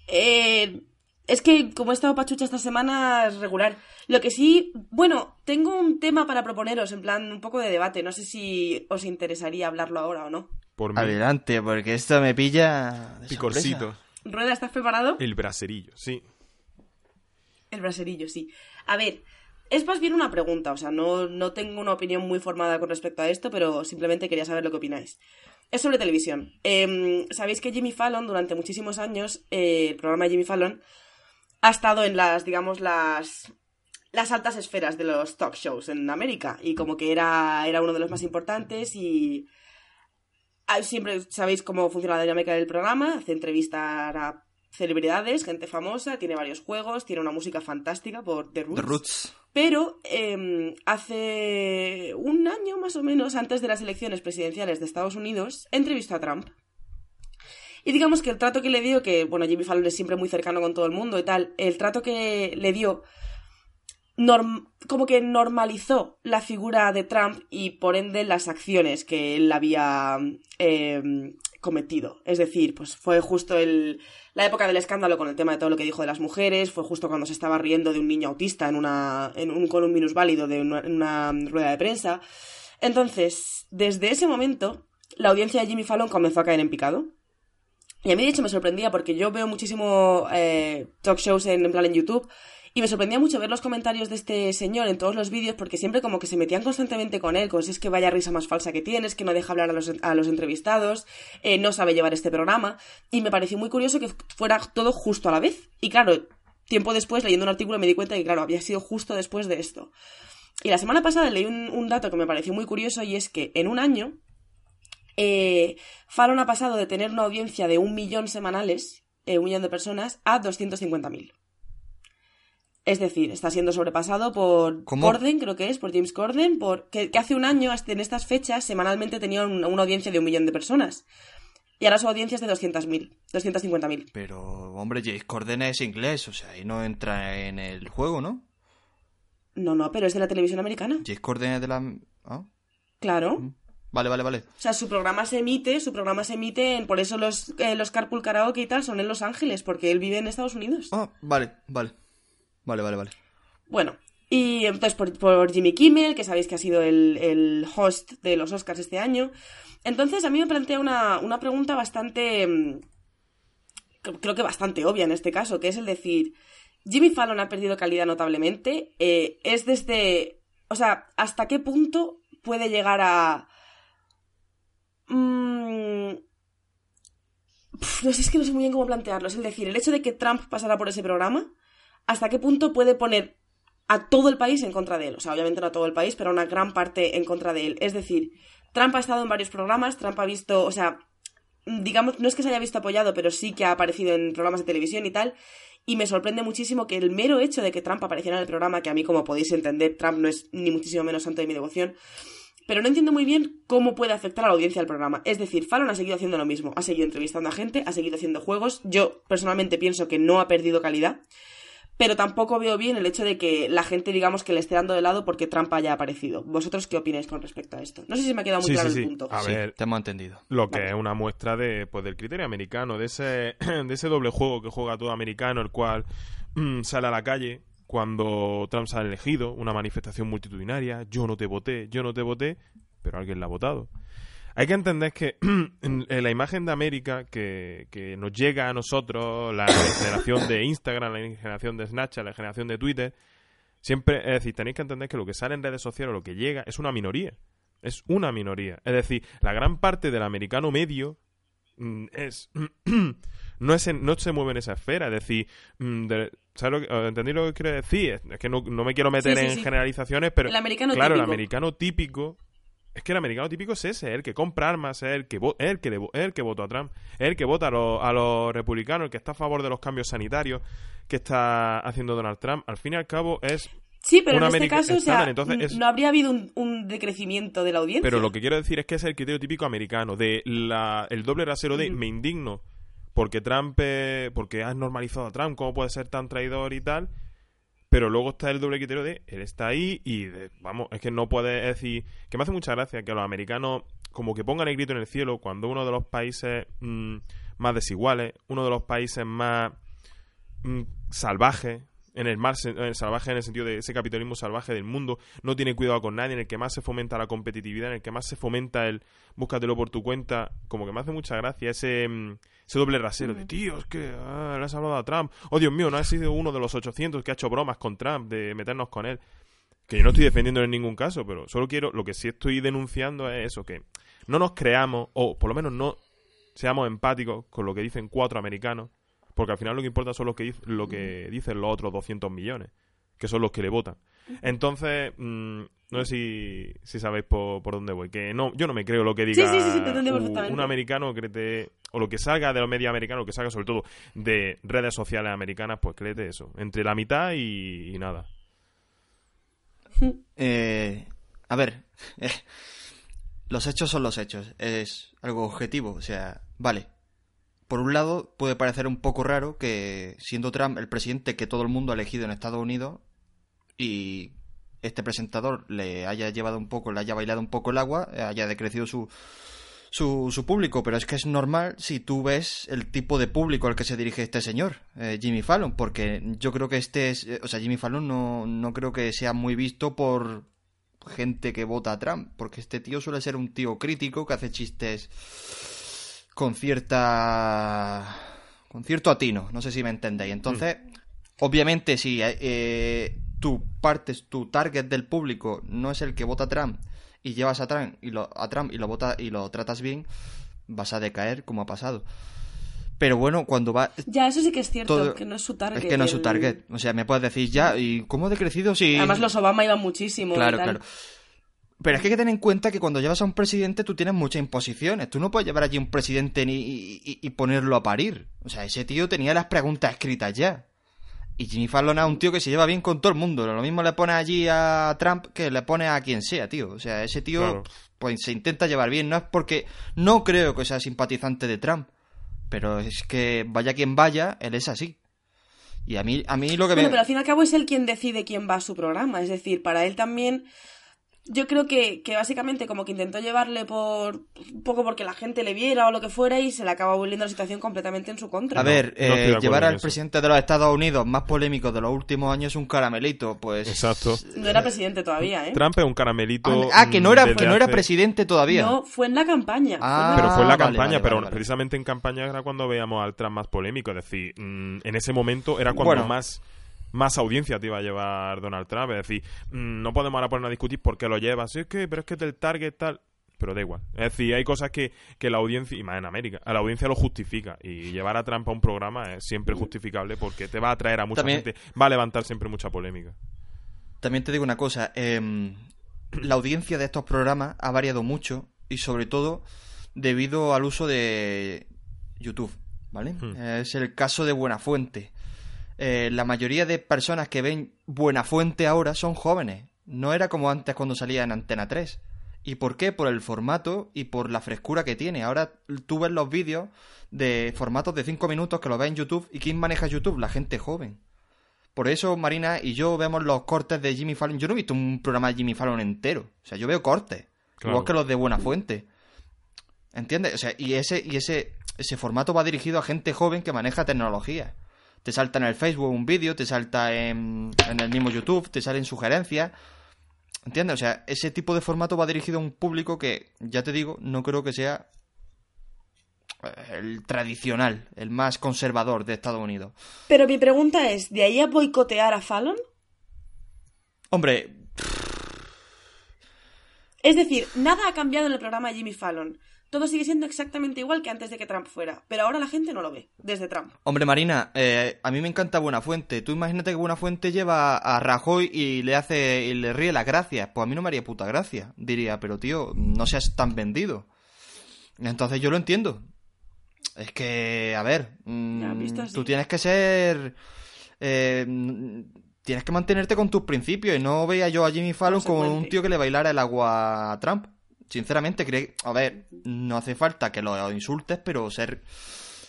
Eh, es que como he estado pachucha esta semana, es regular. Lo que sí, bueno, tengo un tema para proponeros, en plan, un poco de debate. No sé si os interesaría hablarlo ahora o no. Por mí, Adelante, porque esto me pilla. de picorcito. sorpresa. Rueda, ¿estás preparado? El braserillo, sí. El braserillo, sí. A ver, es más bien una pregunta, o sea, no, no tengo una opinión muy formada con respecto a esto, pero simplemente quería saber lo que opináis. Es sobre televisión. Em, Sabéis que Jimmy Fallon, durante muchísimos años, eh, el programa de Jimmy Fallon, ha estado en las, digamos, las, las altas esferas de los talk shows en América, y como que era, era uno de los más importantes y... siempre sabéis cómo funciona la dinámica del programa, hace entrevistas a celebridades, gente famosa, tiene varios juegos, tiene una música fantástica por The Roots. The Roots. Pero eh, hace un año más o menos, antes de las elecciones presidenciales de Estados Unidos, entrevistó a Trump. Y digamos que el trato que le dio, que bueno, Jimmy Fallon es siempre muy cercano con todo el mundo y tal, el trato que le dio como que normalizó la figura de Trump y por ende las acciones que él había eh, cometido. Es decir, pues fue justo el, la época del escándalo con el tema de todo lo que dijo de las mujeres, fue justo cuando se estaba riendo de un niño autista en una, en un, con un minusválido de una, en una rueda de prensa. Entonces, desde ese momento, la audiencia de Jimmy Fallon comenzó a caer en picado. Y a mí, de hecho, me sorprendía porque yo veo muchísimo eh, talk shows en, en plan en YouTube y me sorprendía mucho ver los comentarios de este señor en todos los vídeos porque siempre como que se metían constantemente con él, si es que vaya risa más falsa que tienes, que no deja hablar a los, a los entrevistados, eh, no sabe llevar este programa. Y me pareció muy curioso que fuera todo justo a la vez. Y claro, tiempo después, leyendo un artículo, me di cuenta que, claro, había sido justo después de esto. Y la semana pasada leí un, un dato que me pareció muy curioso y es que en un año eh, Fallon ha pasado de tener una audiencia de un millón semanales, eh, un millón de personas, a 250.000. Es decir, está siendo sobrepasado por Corden, creo que es, por James Corden, por, que, hace un año, hasta en estas fechas, semanalmente tenía una, audiencia de un millón de personas. Y ahora su audiencia es de 200.000, 250.000. Pero, hombre, James Corden es inglés, o sea, y no entra en el juego, ¿no? No, no, pero es de la televisión americana. James Corden es de la... ¿Ah? Claro. Mm. Vale, vale, vale. O sea, su programa se emite, su programa se emite, en, por eso los, eh, los Carpool Karaoke y tal son en Los Ángeles, porque él vive en Estados Unidos. Ah, vale, vale. Vale, vale, vale. Bueno, y entonces por, Jimmy Kimmel, que sabéis que ha sido el, host de los Oscars este año. Entonces a mí me plantea una, una pregunta bastante... Mm, creo que bastante obvia en este caso, que es el decir, Jimmy Fallon ha perdido calidad notablemente. Eh, es desde... O sea, ¿hasta qué punto puede llegar a... Mm, no sé, es que no sé muy bien cómo plantearlo. Es decir, el hecho de que Trump pasara por ese programa hasta qué punto puede poner a todo el país en contra de él. O sea, obviamente no a todo el país, pero a una gran parte en contra de él. Es decir, Trump ha estado en varios programas, Trump ha visto, o sea, digamos, no es que se haya visto apoyado, pero sí que ha aparecido en programas de televisión y tal. Y me sorprende muchísimo que el mero hecho de que Trump apareciera en el programa, que a mí, como podéis entender, Trump no es ni muchísimo menos santo de mi devoción, pero no entiendo muy bien cómo puede afectar a la audiencia del programa. Es decir, Fallon ha seguido haciendo lo mismo, ha seguido entrevistando a gente, ha seguido haciendo juegos. Yo personalmente pienso que no ha perdido calidad pero tampoco veo bien el hecho de que la gente, digamos, que le esté dando de lado porque Trump haya aparecido. ¿Vosotros qué opináis con respecto a esto? No sé si me ha quedado muy claro el punto. A ver, te hemos entendido. Lo que es una muestra de, pues, del criterio americano, de ese, (clears throat) de ese doble juego que juega todo americano, el cual mm, sale a la calle cuando Trump se ha elegido, una manifestación multitudinaria, yo no te voté, yo no te voté, pero alguien la ha votado. Hay que entender que (clears throat) en, la imagen de América que, que, nos llega a nosotros, la (coughs) generación de Instagram, la generación de Snapchat, la generación de Twitter, siempre, es decir, tenéis que entender que lo que sale en redes sociales, lo que llega, es una minoría. Es una minoría. Es decir, la gran parte del americano medio mm, es (clears throat) no, es no se mueve en esa esfera. Es decir, mm, ¿sabes lo ¿entendéis lo que quiero decir? Es que no, me quiero meter en generalizaciones, pero claro, el americano típico es que el americano típico es ese, el que compra armas, es el que, el que, el que vota a Trump, es el que vota a los, a los republicanos, el que está a favor de los cambios sanitarios que está haciendo Donald Trump. Al fin y al cabo es Sí, pero en este caso, o sea, no habría habido un, decrecimiento de la audiencia. Pero lo que quiero decir es que es el criterio típico americano, de la, el doble rasero de me indigno porque Trump, porque has normalizado a Trump, cómo puede ser tan traidor y tal, pero luego está el doble criterio de él está ahí y vamos, es que no puede decir. Que me hace mucha gracia que los americanos, como que pongan el grito en el cielo cuando uno de los países mm, más desiguales, uno de los países más mm, salvajes, en el mar salvaje en el sentido de ese capitalismo salvaje del mundo, no tiene cuidado con nadie, en el que más se fomenta la competitividad, en el que más se fomenta el búscatelo por tu cuenta, como que me hace mucha gracia ese, mm, ese doble rasero de, tío, es que ah, le has hablado a Trump. Oh, Dios mío, no ha sido uno de los 800 que ha hecho bromas con Trump, de meternos con él. Que yo no estoy defendiendo en ningún caso, pero solo quiero, lo que sí estoy denunciando es eso, que no nos creamos, o por lo menos no seamos empáticos con lo que dicen cuatro americanos, porque al final lo que importa son lo que, lo que dicen los otros 200 millones, que son los que le votan. Entonces, mm, no sé si, si sabéis por, por, dónde voy. Que no, yo no me creo lo que diga sí, sí, sí, te un, un, americano créete, o lo que salga de los medios americanos, lo que salga sobre todo de redes sociales americanas, pues créete eso. Entre la mitad y, y nada. Eh, a ver, (laughs) eh, los hechos son los hechos. Es algo objetivo. O sea, vale. Por un lado, puede parecer un poco raro que, siendo Trump el presidente que todo el mundo ha elegido en Estados Unidos, y este presentador le haya llevado un poco, le haya bailado un poco el agua, haya decrecido su, su, su, público, pero es que es normal si tú ves el tipo de público al que se dirige este señor, eh, Jimmy Fallon, porque yo creo que este es, o sea, Jimmy Fallon no, no creo que sea muy visto por gente que vota a Trump, porque este tío suele ser un tío crítico que hace chistes con cierta con cierto atino, no sé si me entendéis. Entonces, mm. obviamente si eh, tu partes, tu target del público no es el que vota a Trump y llevas a Trump y lo, a Trump y lo vota y lo tratas bien, vas a decaer como ha pasado. Pero bueno, cuando va. Ya, eso sí que es cierto, que no es su target. Es que no es su target. O sea, me puedes decir ya, ¿y cómo ha decrecido si.? Además, los Obama iban muchísimo. Claro, claro. Pero es que hay que tener en cuenta que cuando llevas a un presidente tú tienes muchas imposiciones. Tú no puedes llevar allí un presidente ni, y, y, ponerlo a parir. O sea, ese tío tenía las preguntas escritas ya. Y Jimmy Fallon es un tío que se lleva bien con todo el mundo. Lo mismo le pone allí a Trump que le pone a quien sea, tío. O sea, ese tío pues se intenta llevar bien. No es porque no creo que sea simpatizante de Trump. Pero es que vaya quien vaya, él es así. Y a mí, a mí lo que bueno, pero al fin y al cabo es él quien decide quién va a su programa. Es decir, para él también yo creo que, que, básicamente como que intentó llevarle por un poco porque la gente le viera o lo que fuera y se le acaba volviendo la situación completamente en su contra. A ver, eh, llevar al presidente de los Estados Unidos más polémico de los últimos años es un caramelito, pues... Exacto. No era presidente todavía, ¿eh? Trump es un caramelito... Ah, que no era, no era presidente todavía. No, fue en la campaña. Ah, pero fue en la campaña, pero precisamente en campaña era cuando veíamos al Trump más polémico, es decir, mm, en ese momento era cuando más más audiencia te iba a llevar Donald Trump. Es decir, mm, no podemos ahora ponernos a discutir por qué lo lleva. Sí, es que, pero es que del target tal. Pero da igual. Es decir, hay cosas que, que la audiencia, y más en América, a la audiencia lo justifica. Y llevar a Trump a un programa es siempre justificable porque te va a atraer a mucha gente, va a levantar siempre mucha polémica. También te digo una cosa. Em, la audiencia de estos programas ha variado mucho y sobre todo debido al uso de YouTube. ¿Vale? Hmm. Es el caso de Buenafuente. Eh, la mayoría de personas que ven Buena Fuente ahora son jóvenes. No era como antes cuando salía en Antena 3. ¿Y por qué? Por el formato y por la frescura que tiene. Ahora tú ves los vídeos de formatos de 5 minutos que lo ves en YouTube. ¿Y quién maneja YouTube? La gente joven. Por eso Marina y yo vemos los cortes de Jimmy Fallon. Yo no he visto un programa de Jimmy Fallon entero. O sea, yo veo cortes. Igual que los de Buena Fuente. ¿Entiendes? O sea, y ese, y ese, ese formato va dirigido a gente joven que maneja tecnología te salta en el Facebook un vídeo, te salta en, en el mismo YouTube, te salen sugerencias. ¿Entiendes? O sea, ese tipo de formato va dirigido a un público que, ya te digo, no creo que sea eh, el tradicional, el más conservador de Estados Unidos. Pero mi pregunta es, ¿de ahí a boicotear a Fallon? Hombre... Es decir, nada ha cambiado en el programa de Jimmy Fallon todo sigue siendo exactamente igual que antes de que Trump fuera. Pero ahora la gente no lo ve, desde Trump. Hombre, Marina, eh, a mí me encanta Buenafuente. Tú imagínate que Buenafuente lleva a Rajoy y le hace y le ríe las gracias. Pues a mí no me haría puta gracia. Diría, pero tío, no seas tan vendido. Entonces yo lo entiendo. Es que, a ver, mm, tú tienes que ser... Eh, tienes que mantenerte con tus principios y no veía yo a Jimmy Fallon como un tío que le bailara el agua a Trump. Sinceramente, creo. A ver, no hace falta que lo insultes, pero ser.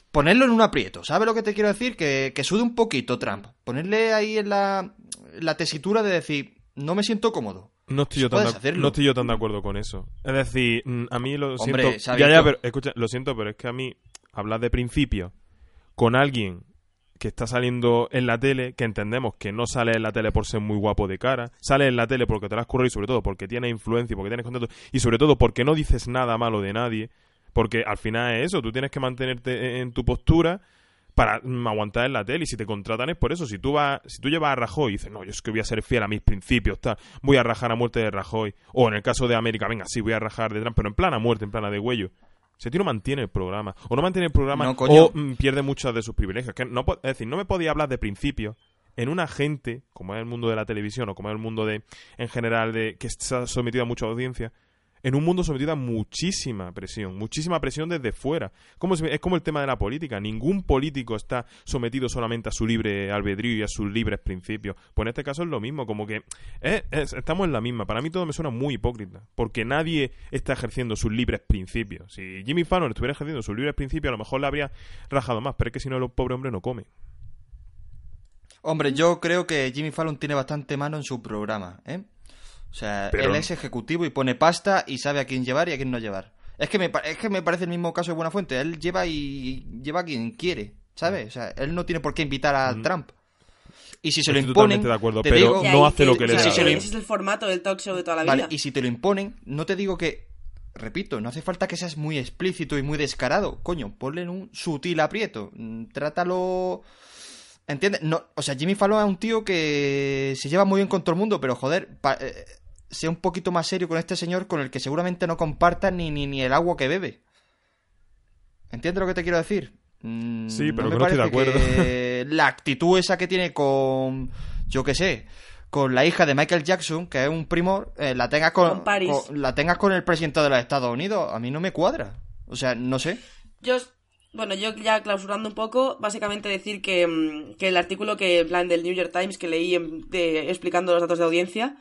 Ponerlo en un aprieto, ¿sabes lo que te quiero decir? Que, que sude un poquito Trump. Ponerle ahí en la, la tesitura de decir, no me siento cómodo. No estoy, yo tan de, no estoy yo tan de acuerdo con eso. Es decir, mm, a mí lo siento. Ya, ya, pero, escucha, lo siento, pero es que a mí hablar de principio con alguien que está saliendo en la tele, que entendemos que no sale en la tele por ser muy guapo de cara, sale en la tele porque te lo has currado y sobre todo porque tiene influencia y porque tienes contacto y sobre todo porque no dices nada malo de nadie, porque al final es eso, tú tienes que mantenerte en tu postura para aguantar en la tele y si te contratan es por eso, si tú vas, si tú llevas a Rajoy y dices, no, yo es que voy a ser fiel a mis principios, voy a rajar a muerte de Rajoy, o en el caso de América, venga, sí, voy a rajar de Trump, pero en plan a muerte, en plan a de huello, ese tío no mantiene el programa. O no mantiene el programa o mm, pierde muchos de sus privilegios. Que no, es decir, no me podía hablar de principios en una gente, como es el mundo de la televisión o como es el mundo de, en general, de que está sometido a mucha audiencia, en un mundo sometido a muchísima presión, muchísima presión desde fuera. Como es, como el tema de la política. Ningún político está sometido solamente a su libre albedrío y a sus libres principios. Pues en este caso es lo mismo, como que estamos en la misma. Para mí todo me suena muy hipócrita, porque nadie está ejerciendo sus libres principios. Si Jimmy Fallon estuviera ejerciendo sus libres principios, a lo mejor le habría rajado más, pero es que si no, el pobre hombre no come. Hombre, yo creo que Jimmy Fallon tiene bastante mano en su programa, ¿eh? O sea, él es ejecutivo y pone pasta y sabe a quién llevar y a quién no llevar. Es que me, es que me parece el mismo caso de Buenafuente. Él lleva y lleva a quien quiere, ¿sabes? O sea, él no tiene por qué invitar a Trump. Y si se lo imponen, de acuerdo, pero no hace lo que le da. ese es el formato del talk show de toda la vale, Y si te lo imponen, no te digo que, repito, no hace falta que seas muy explícito y muy descarado. Coño, ponle en un sutil aprieto. Mm, trátalo... ¿Entiendes? No, o sea, Jimmy Fallon es un tío que se lleva muy bien con todo el mundo, pero joder, eh, sea un poquito más serio con este señor con el que seguramente no comparta ni, ni, ni el agua que bebe. ¿Entiendes lo que te quiero decir? Mm, sí, pero no, estoy de acuerdo. la actitud esa que tiene con, yo qué sé, con la hija de Michael Jackson, que es un primor, eh, la tengas con, la tengas con el presidente de los Estados Unidos, a mí no me cuadra. O sea, no sé. Yo, bueno, yo ya clausurando un poco, básicamente decir que, mm, que el artículo que, en plan, del New York Times que leí explicando los datos de audiencia,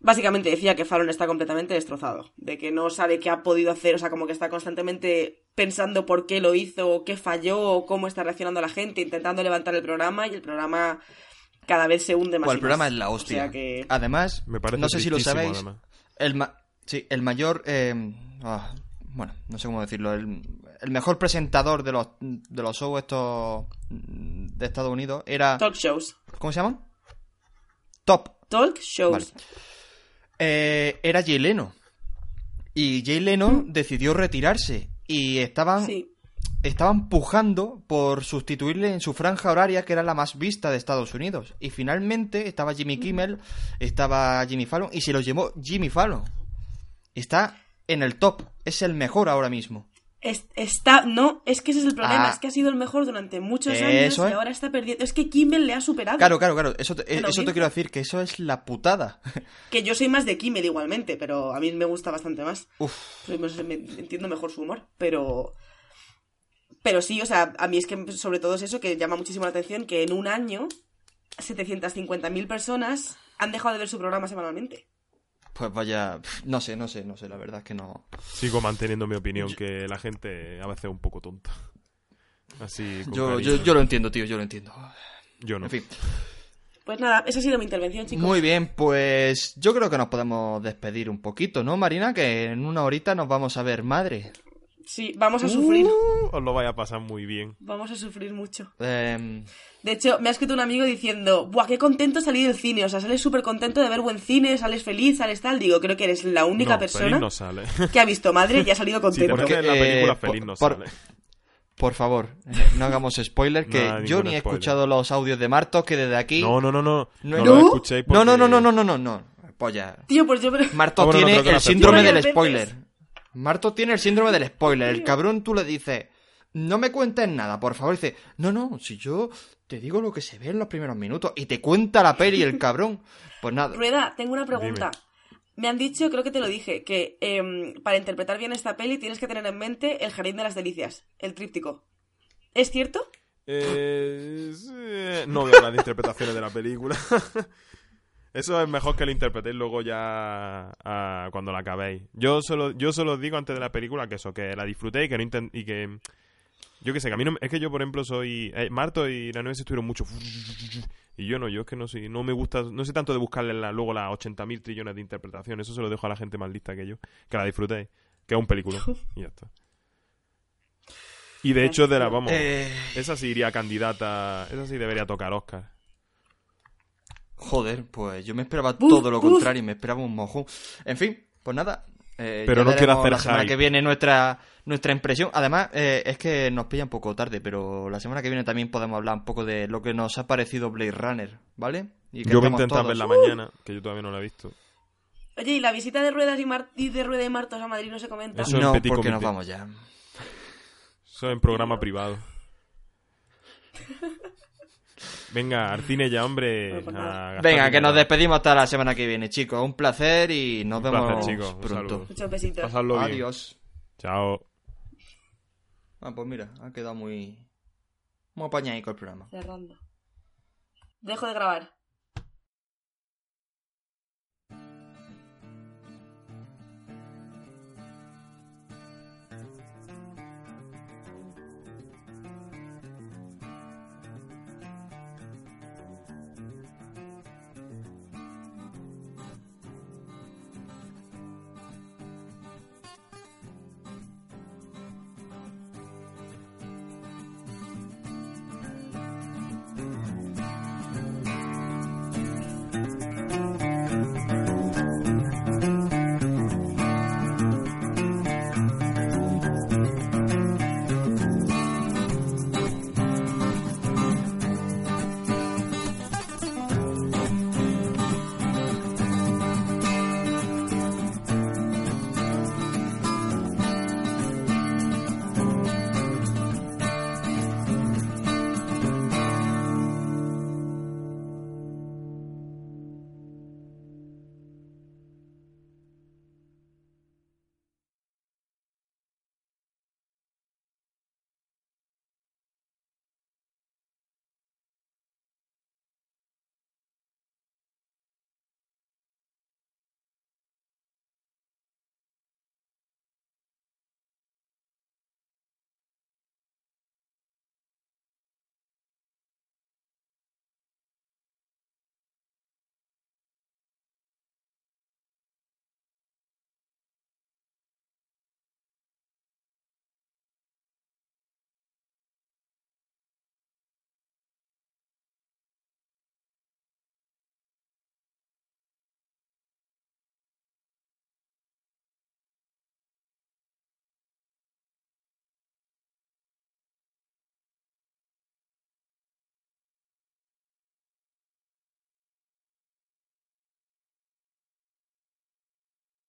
Básicamente decía que Fallon está completamente destrozado, de que no sabe qué ha podido hacer, o sea, como que está constantemente pensando por qué lo hizo, o qué falló, o cómo está reaccionando la gente, intentando levantar el programa y el programa cada vez se hunde más. el programa es la hostia. Además, no sé si lo sabéis, el, sí, el mayor, eh, ah, bueno, no sé cómo decirlo, el, mejor presentador de los, de los shows estos de Estados Unidos era... Talk shows. ¿Cómo se llaman? Top. Talk shows. Eh, era Jay Leno. Y Jay Leno mm. decidió retirarse. Y estaban, estaban pujando por sustituirle en su franja horaria, que era la más vista de Estados Unidos. Y finalmente estaba Jimmy mm. Kimmel, estaba Jimmy Fallon, y se lo llevó Jimmy Fallon. Está en el top. Es el mejor ahora mismo está, no, es que ese es el problema, ah. es que ha sido el mejor durante muchos años y ahora está perdiendo. Es que Kimmel le ha superado. Claro, claro, claro. Eso, te, eso te quiero decir, que eso es la putada. (laughs) Que yo soy más de Kimmel igualmente, pero a mí me gusta bastante más. Uf. entiendo mejor su humor, pero. Pero sí, o sea, a mí es que sobre todo es eso que llama muchísimo la atención, que en un año 750.000 personas han dejado de ver su programa semanalmente pues vaya, no sé, no sé, no sé, la verdad es que no. Sigo manteniendo mi opinión, que la gente a veces es un poco tonta. Así. Yo, yo, yo, lo entiendo, tío, yo lo entiendo. Yo no. En fin. Pues nada, esa ha sido mi intervención, chicos. Muy bien, pues yo creo que nos podemos despedir un poquito, ¿no, Marina? Que en una horita nos vamos a ver, madre. Sí, vamos a sufrir. Uh, os lo vaya a pasar muy bien. Vamos a sufrir mucho. Eh... De hecho, me ha escrito un amigo diciendo, ¡buah, qué contento salí del cine! O sea, sales súper contento de ver buen cine, sales feliz, sales tal. Digo, creo que eres la única persona (laughs) que ha visto Madre y ha salido contento. Sí, porque en la película feliz no por, sale. Por favor, no hagamos spoiler, que yo ni he escuchado los audios de Marto, que desde aquí... No, no, no, no. No, no, escuchéis no, no, no, no, no, no, no, no. Polla. Tío, pues yo... Marto tiene el síndrome del spoiler. Marto tiene el síndrome del spoiler. El cabrón tú le dices no me cuentes nada, por favor. dice, no, no, si yo te digo lo que se ve en los primeros minutos y te cuenta la peli el cabrón. Pues nada. Rueda, tengo una pregunta. Me han dicho, creo que te lo dije, que em, para interpretar bien esta peli tienes que tener en mente el Jardín de las Delicias, el tríptico. ¿Es cierto? Eh, no veo las interpretaciones de la película. (laughs) Eso es mejor que lo interpretéis luego ya cuando la acabéis. Yo solo, yo solo digo antes de la película que eso, que la disfrutéis y que no y que yo qué sé, que a mí no, es que yo, por ejemplo, soy... Eh, Marto y la nueve estuvieron mucho... Y yo no, yo es que no sé, no me gusta, no sé tanto de buscarle luego las 80.000 trillones de interpretación. Eso se lo dejo a la gente más lista que yo. Que la disfrutéis. Que es un película. (laughs) Y ya está. Y de hecho, de la, vamos, eh. esa sí iría candidata, esa sí debería tocar Oscar. Joder, pues yo me esperaba todo lo contrario, me esperaba un mojón. En fin, pues nada, eh, pero no quiero hacer la semana que viene nuestra nuestra impresión. Además, eh, es que nos pilla un poco tarde, pero la semana que viene también podemos hablar un poco de lo que nos ha parecido Blade Runner, ¿vale? yo voy a intentar ver la mañana, que yo todavía no la he visto. Oye, ¿y la visita de Ruedas y, de Rueda y Martos a Madrid no se comenta? Eso no, porque nos vamos ya. Eso en programa privado. (laughs) Venga, al cine ya, hombre. Pues Venga, que nos despedimos hasta la semana que viene, chicos. Un placer y nos Un vemos placer, chicos. Un pronto. Muchos besitos. Pasadlo bien. Adiós. Chao. Ah, pues mira, ha quedado muy... Muy apañadico el programa. Cerrando. Dejo de grabar.